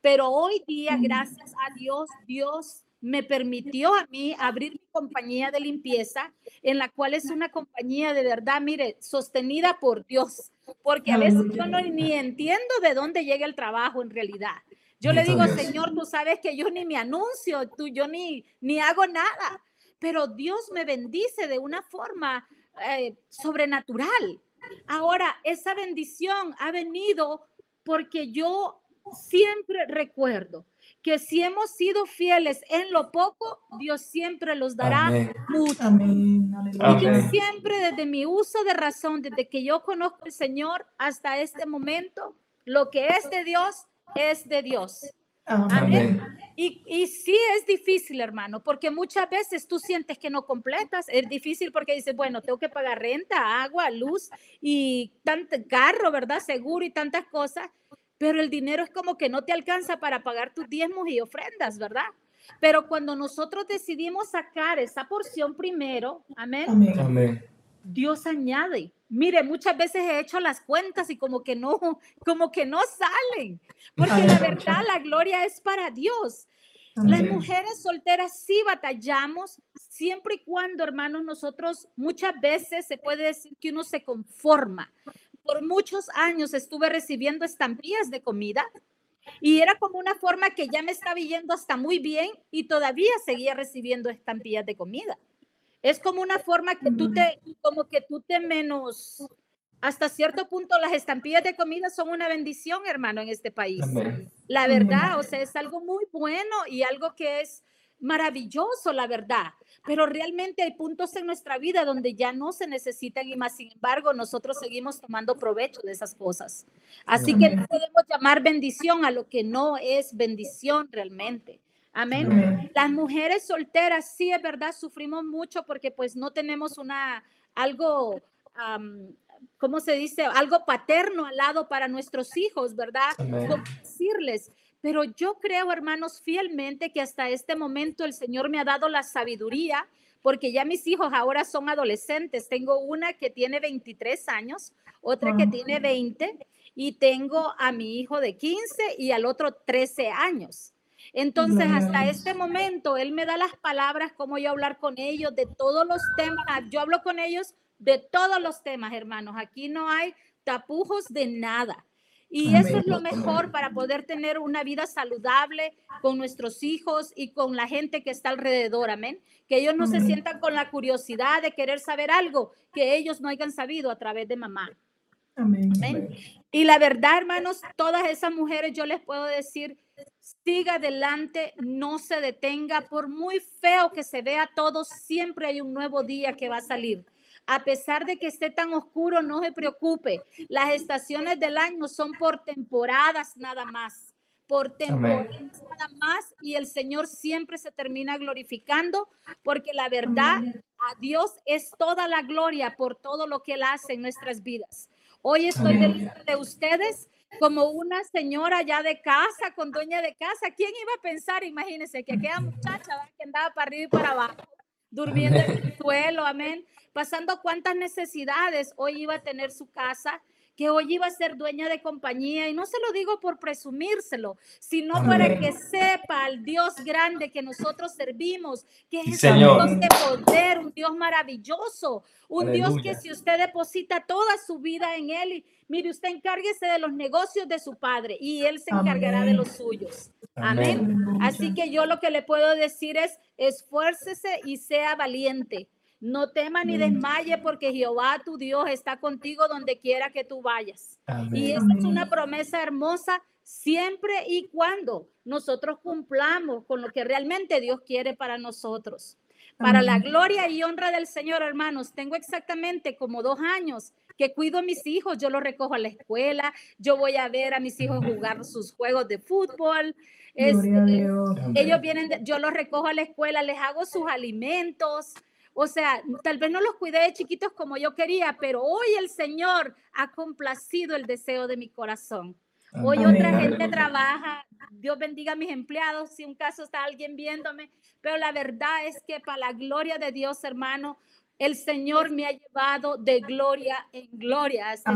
Pero hoy día, gracias a Dios, Dios me permitió a mí abrir mi compañía de limpieza, en la cual es una compañía de verdad, mire, sostenida por Dios, porque a veces yo no ni entiendo de dónde llega el trabajo en realidad. Yo le digo, Señor, tú sabes que yo ni me anuncio, tú, yo ni, ni hago nada, pero Dios me bendice de una forma eh, sobrenatural. Ahora, esa bendición ha venido porque yo siempre recuerdo que si hemos sido fieles en lo poco, Dios siempre los dará mucho. Y yo siempre desde mi uso de razón, desde que yo conozco al Señor hasta este momento, lo que es de Dios es de Dios. Amén. Y, y, sí es difícil, hermano, porque muchas veces tú sientes que no completas. Es difícil porque dices, bueno, tengo que pagar renta, agua, luz y tanto carro, ¿verdad? Seguro y tantas cosas. Pero el dinero es como que no te alcanza para pagar tus diezmos y ofrendas, ¿verdad? Pero cuando nosotros decidimos sacar esa porción primero, amén. amén. Dios añade. Mire, muchas veces he hecho las cuentas y como que no, como que no salen, porque la verdad, la gloria es para Dios. Las mujeres solteras sí batallamos siempre y cuando, hermanos, nosotros muchas veces se puede decir que uno se conforma. Por muchos años estuve recibiendo estampillas de comida y era como una forma que ya me estaba yendo hasta muy bien y todavía seguía recibiendo estampillas de comida. Es como una forma que tú te, como que tú te menos, hasta cierto punto las estampillas de comida son una bendición, hermano, en este país. La verdad, o sea, es algo muy bueno y algo que es maravilloso, la verdad. Pero realmente hay puntos en nuestra vida donde ya no se necesitan y más, sin embargo, nosotros seguimos tomando provecho de esas cosas. Así que no podemos llamar bendición a lo que no es bendición realmente. Amén. Las mujeres solteras, sí es verdad, sufrimos mucho porque pues no tenemos una, algo, ¿cómo se dice? Algo paterno al lado para nuestros hijos, ¿verdad? decirles. Pero yo creo, hermanos, fielmente que hasta este momento el Señor me ha dado la sabiduría, porque ya mis hijos ahora son adolescentes. Tengo una que tiene 23 años, otra que tiene 20, y tengo a mi hijo de 15 y al otro 13 años. Entonces, hasta este momento, Él me da las palabras, cómo yo hablar con ellos de todos los temas. Yo hablo con ellos de todos los temas, hermanos. Aquí no hay tapujos de nada. Y eso es lo mejor para poder tener una vida saludable con nuestros hijos y con la gente que está alrededor. Amén. Que ellos no se sientan con la curiosidad de querer saber algo que ellos no hayan sabido a través de mamá. Amén. Y la verdad, hermanos, todas esas mujeres yo les puedo decir siga adelante, no se detenga, por muy feo que se vea todo, siempre hay un nuevo día que va a salir. A pesar de que esté tan oscuro, no se preocupe. Las estaciones del año son por temporadas nada más, por temporadas nada más y el Señor siempre se termina glorificando porque la verdad a Dios es toda la gloria por todo lo que Él hace en nuestras vidas. Hoy estoy delante de ustedes como una señora ya de casa, con dueña de casa. ¿Quién iba a pensar? Imagínense que aquella muchacha que andaba para arriba y para abajo, durmiendo en el suelo, amén, pasando cuántas necesidades, hoy iba a tener su casa que hoy iba a ser dueña de compañía. Y no se lo digo por presumírselo, sino para que sepa al Dios grande que nosotros servimos, que es un Dios de poder, un Dios maravilloso, un Dios que si usted deposita toda su vida en Él, mire, usted encárguese de los negocios de su Padre y Él se encargará de los suyos. Amén. Así que yo lo que le puedo decir es, esfuércese y sea valiente. No tema ni desmaye porque Jehová tu Dios está contigo donde quiera que tú vayas. Y esa es una promesa hermosa siempre y cuando nosotros cumplamos con lo que realmente Dios quiere para nosotros. Para la gloria y honra del Señor, hermanos, tengo exactamente como dos años que cuido a mis hijos, yo los recojo a la escuela, yo voy a ver a mis hijos jugar sus juegos de fútbol. Este, ellos vienen, yo los recojo a la escuela, les hago sus alimentos. O sea, tal vez no los cuidé de chiquitos como yo quería, pero hoy el Señor ha complacido el deseo de mi corazón. Hoy otra gente trabaja, Dios bendiga a mis empleados, si un caso está alguien viéndome, pero la verdad es que para la gloria de Dios, hermano, el Señor me ha llevado de gloria en gloria. Este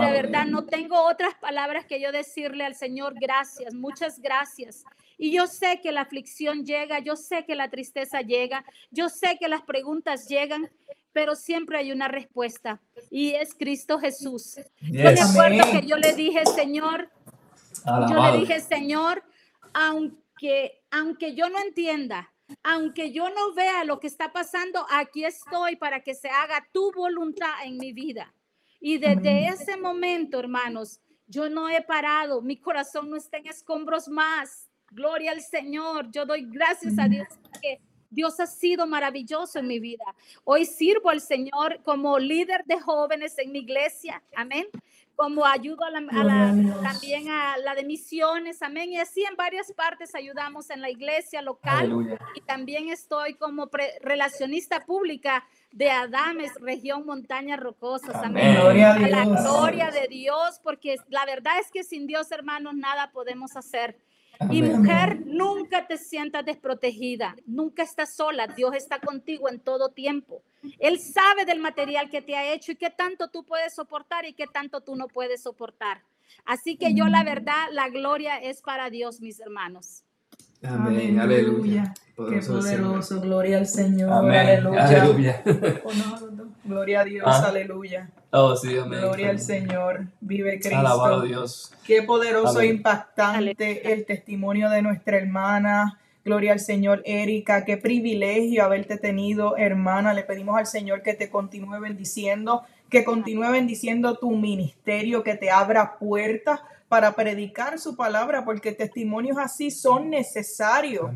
De verdad, no tengo otras palabras que yo decirle al Señor, gracias, muchas gracias. Y yo sé que la aflicción llega, yo sé que la tristeza llega, yo sé que las preguntas llegan, pero siempre hay una respuesta y es Cristo Jesús. Yo me acuerdo que yo le dije, Señor, yo le dije, Señor, aunque, aunque yo no entienda, aunque yo no vea lo que está pasando, aquí estoy para que se haga tu voluntad en mi vida. Y desde ese momento, hermanos, yo no he parado, mi corazón no está en escombros más. Gloria al Señor, yo doy gracias a Dios porque Dios ha sido maravilloso en mi vida. Hoy sirvo al Señor como líder de jóvenes en mi iglesia. Amén como ayudo a la, también a la de misiones, amén. Y así en varias partes ayudamos en la iglesia local y también estoy como relacionista pública de Adames, región Montañas Rocosas, amén. Gloria a, la gloria de Dios, porque la verdad es que sin Dios, hermanos, nada podemos hacer. Y mujer, nunca te sientas desprotegida, nunca estás sola, Dios está contigo en todo tiempo. Él sabe del material que te ha hecho y qué tanto tú puedes soportar y qué tanto tú no puedes soportar. Así que yo la verdad, la gloria es para Dios, mis hermanos. Amén, aleluya. Qué poderoso, gloria al Señor. aleluya. gloria a Dios, ah. aleluya. Oh, sí, amén. Gloria al Señor, vive Cristo. Alabado Dios. Qué poderoso e impactante el testimonio de nuestra hermana. Gloria al Señor, Erika, qué privilegio haberte tenido, hermana. Le pedimos al Señor que te continúe bendiciendo, que continúe bendiciendo tu ministerio, que te abra puertas para predicar su palabra, porque testimonios así son necesarios.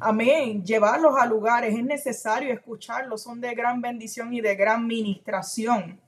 Amén. Llevarlos a lugares es necesario escucharlos, son de gran bendición y de gran ministración.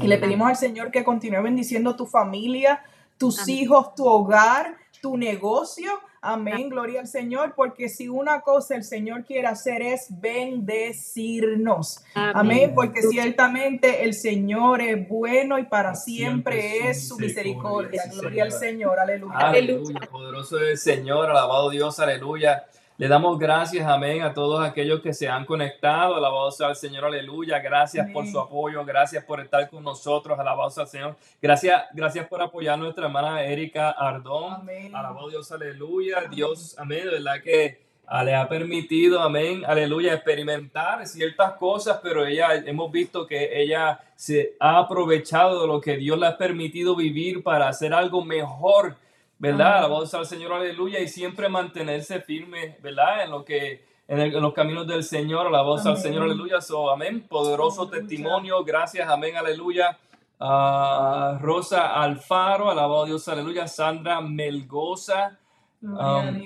Y le pedimos al Señor que continúe bendiciendo tu familia, tus hijos, tu hogar, tu negocio. Amén, gloria al Señor, porque si una cosa el Señor quiere hacer es bendecirnos. Amén, porque ciertamente el Señor es bueno y para siempre, es su misericordia. Gloria al Señor, aleluya. Aleluya, poderoso es el Señor, alabado Dios, aleluya. Le damos gracias, amén, a todos aquellos que se han conectado. Alabado sea el Señor, aleluya. Gracias por su apoyo, gracias por estar con nosotros. Alabado sea el Señor. Gracias, gracias por apoyar a nuestra hermana Erika Ardón. Amén. Alabado Dios, aleluya. Dios, amén, de verdad que ah, le ha permitido, amén, aleluya, experimentar ciertas cosas, pero ella, hemos visto que ella se ha aprovechado de lo que Dios le ha permitido vivir para hacer algo mejor ¿verdad? Alabado al Señor, aleluya, y siempre mantenerse firme, ¿verdad? En lo que en, los caminos del Señor, alabado al Señor, aleluya. So, amén. Poderoso testimonio, gracias, amén, aleluya. Uh, Rosa Alfaro, alabado Dios, aleluya. Sandra Melgoza. Um,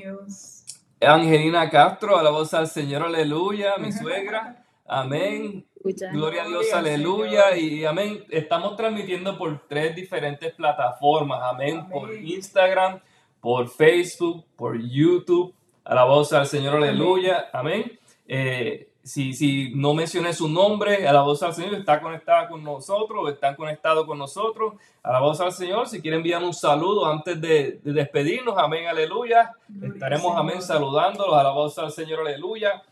Angelina Castro, alabado al Señor, aleluya. Mi suegra. Amén. Gloria a Dios, aleluya. Y amén. Estamos transmitiendo por tres diferentes plataformas. Amén. Por Instagram, por Facebook, por YouTube. voz al Señor, aleluya. Amén. Eh, si, si no mencioné su nombre, a la voz al Señor, está conectada con nosotros, están conectados con nosotros, a la voz al Señor. Si quieren enviar un saludo antes de, despedirnos, amén, aleluya. Estaremos, amén, saludándolos, a la voz al Señor, aleluya.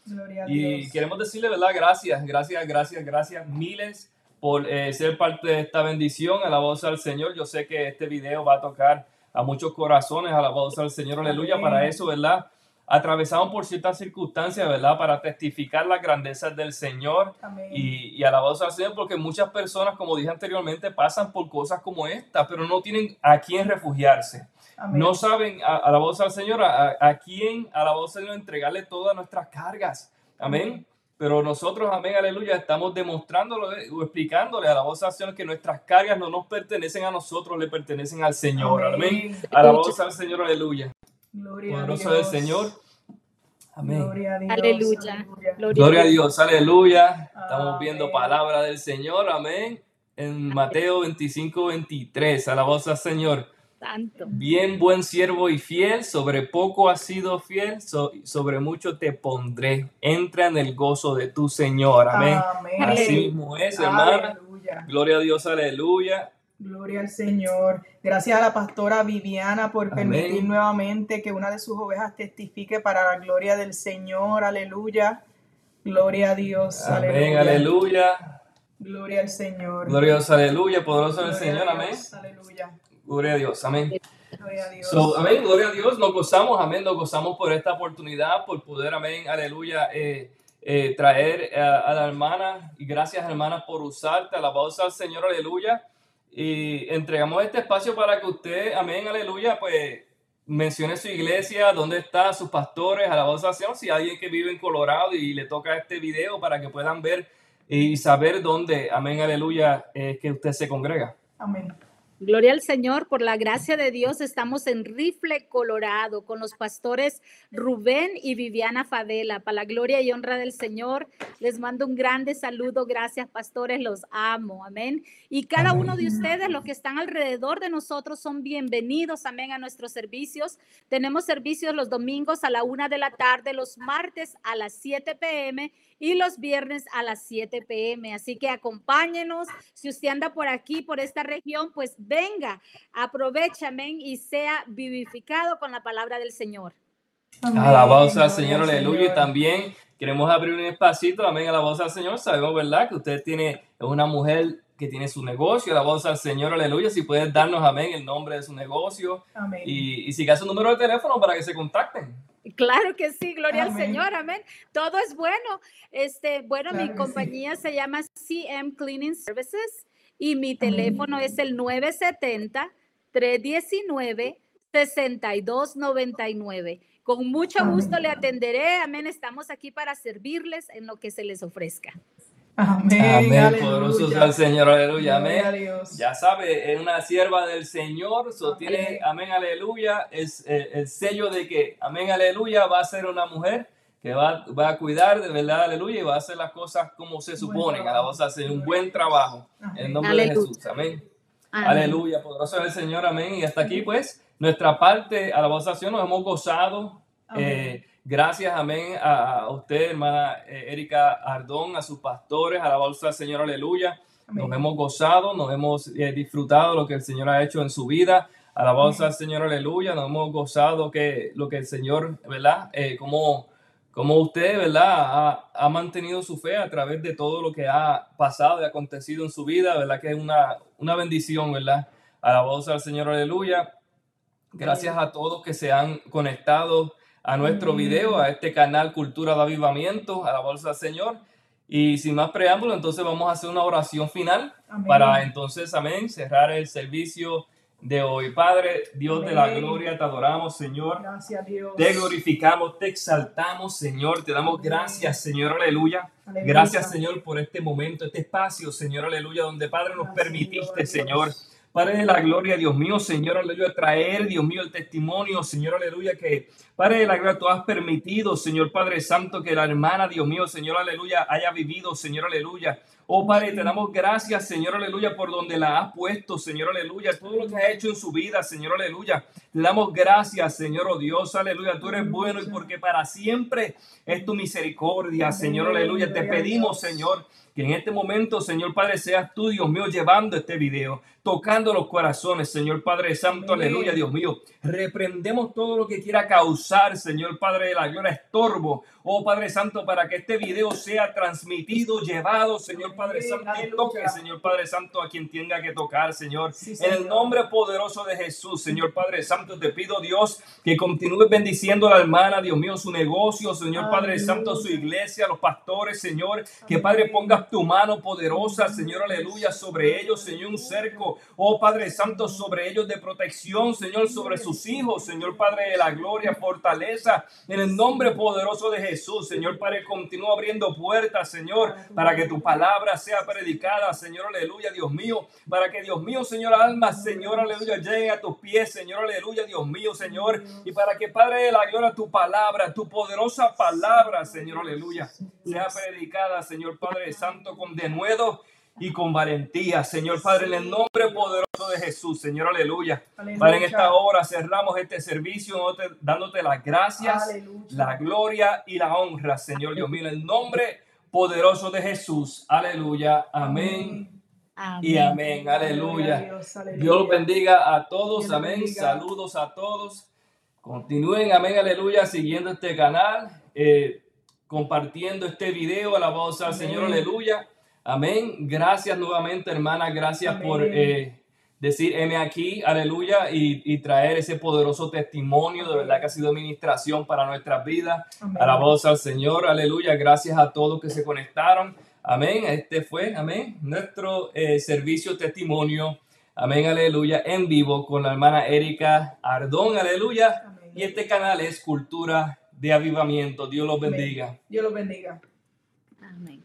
y queremos decirle, ¿verdad? Gracias, gracias, gracias, gracias, miles por eh, ser parte de esta bendición, a la voz al Señor. Yo sé que este video va a tocar a muchos corazones, a la voz al Señor, aleluya. Para eso, ¿verdad? Atravesamos por ciertas circunstancias, ¿verdad? Para testificar las grandezas del Señor y, y alabados al Señor, porque muchas personas, como dije anteriormente, pasan por cosas como esta, pero no tienen a quién refugiarse. No saben, a, voz al Señor, a, a quién, a la voz del Señor, entregarle todas nuestras cargas. Amén. pero nosotros, amén, aleluya, estamos demostrándolo o explicándole a la voz al Señor que nuestras cargas no nos pertenecen a nosotros, le pertenecen al Señor, amén. A la voz al Señor, aleluya. Gloria a Poderoso del Señor. Amén. Gloria a Dios. Aleluya. Gloria Gloria a Dios, aleluya. Estamos Amén. viendo palabra del Señor, amén. En Mateo 25, 23, a la voz al Señor. Santo. Bien, buen siervo y fiel, sobre poco has sido fiel, so- sobre mucho te pondré. Entra en el gozo de tu Señor, amén. Amén. Así mismo es, hermana. Aleluya. Gloria a Dios, aleluya. Gloria al Señor. Gracias a la pastora Viviana por Amén. permitir nuevamente que una de sus ovejas testifique para la gloria del Señor. Aleluya. Gloria a Dios. Amén, Aleluya. aleluya. Gloria al Señor. Gloria a Dios, aleluya. Poderoso el Gloria a Señor, amén. Aleluya. Gloria a Dios, amén. Gloria a Dios. So, amén, gloria a Dios, nos gozamos, amén, nos gozamos por esta oportunidad, por poder, amén, aleluya, eh, eh, traer eh, a la hermana, y gracias hermana por usarte, alabado sea al Señor, aleluya, y entregamos este espacio para que usted, amén, aleluya, pues mencione su iglesia, dónde está, sus pastores, alabado sea si alguien que vive en Colorado y le toca este video para que puedan ver y saber dónde, amén, aleluya, es que usted se congrega. Amén. Gloria al Señor, por la gracia de Dios estamos en Rifle, Colorado, con los pastores Rubén y Viviana Favela. Para la gloria y honra del Señor, les mando un grande saludo. Gracias, pastores, los amo. Amén. Y cada uno de ustedes, los que están alrededor de nosotros, son bienvenidos, amén, a nuestros servicios. Tenemos servicios los domingos a la una de la tarde, los martes a las 7 pm y los viernes a las 7 pm. Así que acompáñenos. Si usted anda por aquí, por esta región, pues venga, aprovecha, amén, y sea vivificado con la palabra del Señor. Alabado sea Señor, al aleluya. Y también queremos abrir un espacito, amén, alabado sea el Señor. Sabemos, ¿verdad? Que usted tiene es una mujer que tiene su negocio, alabado el Señor, aleluya. Si puedes darnos, amén, el nombre de su negocio Amén. y, y siga su número de teléfono para que se contacten. Claro que sí, gloria al. Señor, amén. Todo es bueno. Este, bueno, Claro mi sí. compañía se llama CM Cleaning Services y mi teléfono es el 970 319 6299. Con mucho Amén. gusto le atenderé. Amén. Estamos aquí para servirles en lo que se les ofrezca. Amén. Amén, Aleluya. poderoso sea el Señor, aleluya, amén. Dios. Ya sabe, es una sierva del Señor, so Amén. tiene, amén, aleluya, es eh, el sello de que, amén, aleluya, va a ser una mujer que va, va a cuidar de verdad, aleluya, y va a hacer las cosas como se suponen, trabajo. a hacer un buen trabajo, en el Amén. nombre Aleluya. de Jesús, amén. Amén. Aleluya, poderoso es el Señor, amén. Y hasta aquí, pues, nuestra parte, alabación, nos hemos gozado. Amén. Eh, gracias, amén, a, a usted, hermana eh, Erika Ardón, a sus pastores, alabanza al Señor, aleluya. Amén. Nos hemos gozado, nos hemos eh, disfrutado lo que el Señor ha hecho en su vida. Alabanza al Señor, aleluya. Nos hemos gozado que lo que el Señor, ¿verdad? Eh, como, como usted, ¿verdad? Ha, ha mantenido su fe a través de todo lo que ha pasado y acontecido en su vida, ¿verdad? Que es una, una bendición, ¿verdad? Alabanza al Señor, aleluya. Gracias a todos que se han conectado a nuestro Amén. video, a este canal Cultura de Avivamiento, alabanza al Señor. Y sin más preámbulo, entonces vamos a hacer una oración final Amén. para entonces, amén, cerrar el servicio de hoy. Padre, Dios de la gloria, te adoramos, Señor. Gracias, Dios. Te glorificamos, te exaltamos, Señor. Te damos Amén. gracias, Señor, aleluya. Aleluya. Gracias, Señor, por este momento, este espacio, Señor, aleluya, donde, Padre, nos Gracias, permitiste, Dios. Señor. Padre de la gloria, Dios mío, Señor, aleluya, traer, Dios mío, el testimonio, Señor, aleluya, que Padre de la gloria, tú has permitido, Señor Padre Santo, que la hermana, Dios mío, Señor, aleluya, haya vivido, Señor, aleluya. Oh Padre, te damos gracias, Señor, aleluya, por donde la has puesto, Señor, aleluya, todo lo que ha hecho en su vida, Señor, aleluya. Te damos gracias, Señor, oh Dios, aleluya, tú eres bueno y porque para siempre es tu misericordia, Señor, aleluya. Te pedimos. Señor, que en este momento, Señor Padre, seas tú, Dios mío, llevando este video, tocando los corazones, Señor Padre Santo, Amén. aleluya, Dios mío. Reprendemos todo lo que quiera causar, Señor Padre de la gloria, estorbo, oh Padre Santo, para que este video sea transmitido, llevado, Señor Padre Amén. Santo, Aleluya. toque, Señor Padre Santo, a quien tenga que tocar, Señor. Sí, En el Señor. nombre poderoso de Jesús, Señor Padre Santo, te pido, Dios, que continúes bendiciendo a la hermana, Dios mío, su negocio, Señor Padre. Santo, su iglesia, los pastores, Señor, que. Padre pongas tu mano poderosa, Señor, aleluya, sobre ellos, Señor, un cerco, oh Padre Santo, sobre ellos de protección, Señor, sobre sus hijos, Señor Padre de la gloria, fortaleza, en el nombre poderoso de Jesús, Señor Padre, continúa abriendo puertas, Señor, para que tu palabra sea predicada, Señor, aleluya, Dios mío, para que Dios mío, Señor, alma, Señor, aleluya, llegue a tus pies, Señor, aleluya, Dios mío, Señor, y para que Padre de la gloria, tu palabra, tu poderosa palabra, Señor, aleluya, sea predicada, Señor Padre Santo, con denuedo y con valentía, Señor Padre, en el nombre poderoso de Jesús, Señor, aleluya. Aleluya. Padre, en esta hora cerramos este servicio dándote- las gracias, Aleluya. la gloria y la honra, Señor Dios mío, en el nombre poderoso de Jesús, aleluya, amén y amén, aleluya. Dios, aleluya. Dios los bendiga a todos, Dios amén. Saludos a todos. Continúen, amén, aleluya, siguiendo este canal, eh, compartiendo este video, alabados al Amén. Señor, aleluya. Amén. Gracias nuevamente, hermana, gracias Amén. por eh, decir M aquí, aleluya, y, y traer ese poderoso testimonio, de verdad que ha sido administración para nuestras vidas. Amén. Alabados al Señor, aleluya. Gracias a todos que se conectaron. Amén. Este fue, amén, nuestro eh, servicio testimonio. Amén, aleluya, en vivo con la hermana Erika Ardón, aleluya. Amén. Y este canal es Cultura de Avivamiento. Dios los Amén. bendiga. Dios los bendiga. Amén.